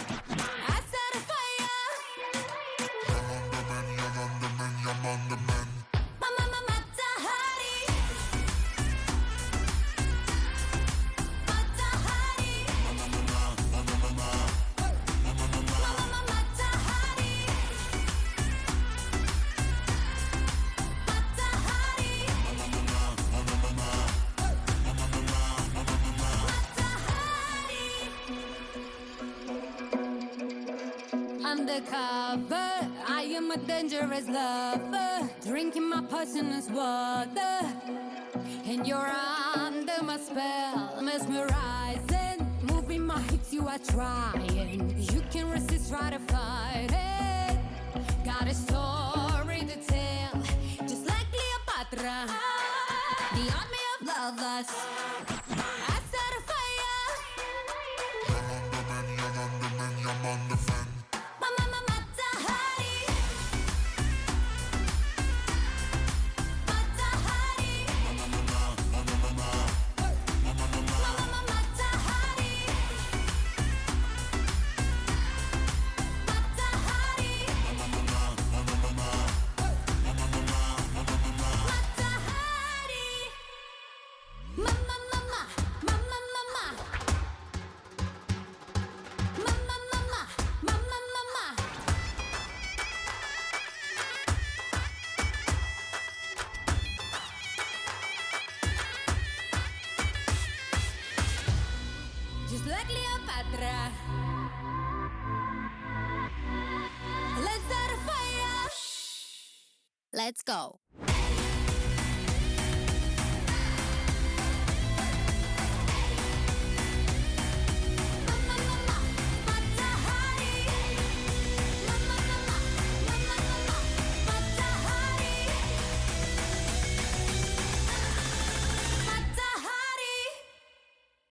Undercover. I am a dangerous lover, drinking my poisonous water. And you're under my spell, mesmerizing. Moving my hips, you are trying. You can resist, try to fight it. Got a story to tell, just like Cleopatra. The army of lovers. Go.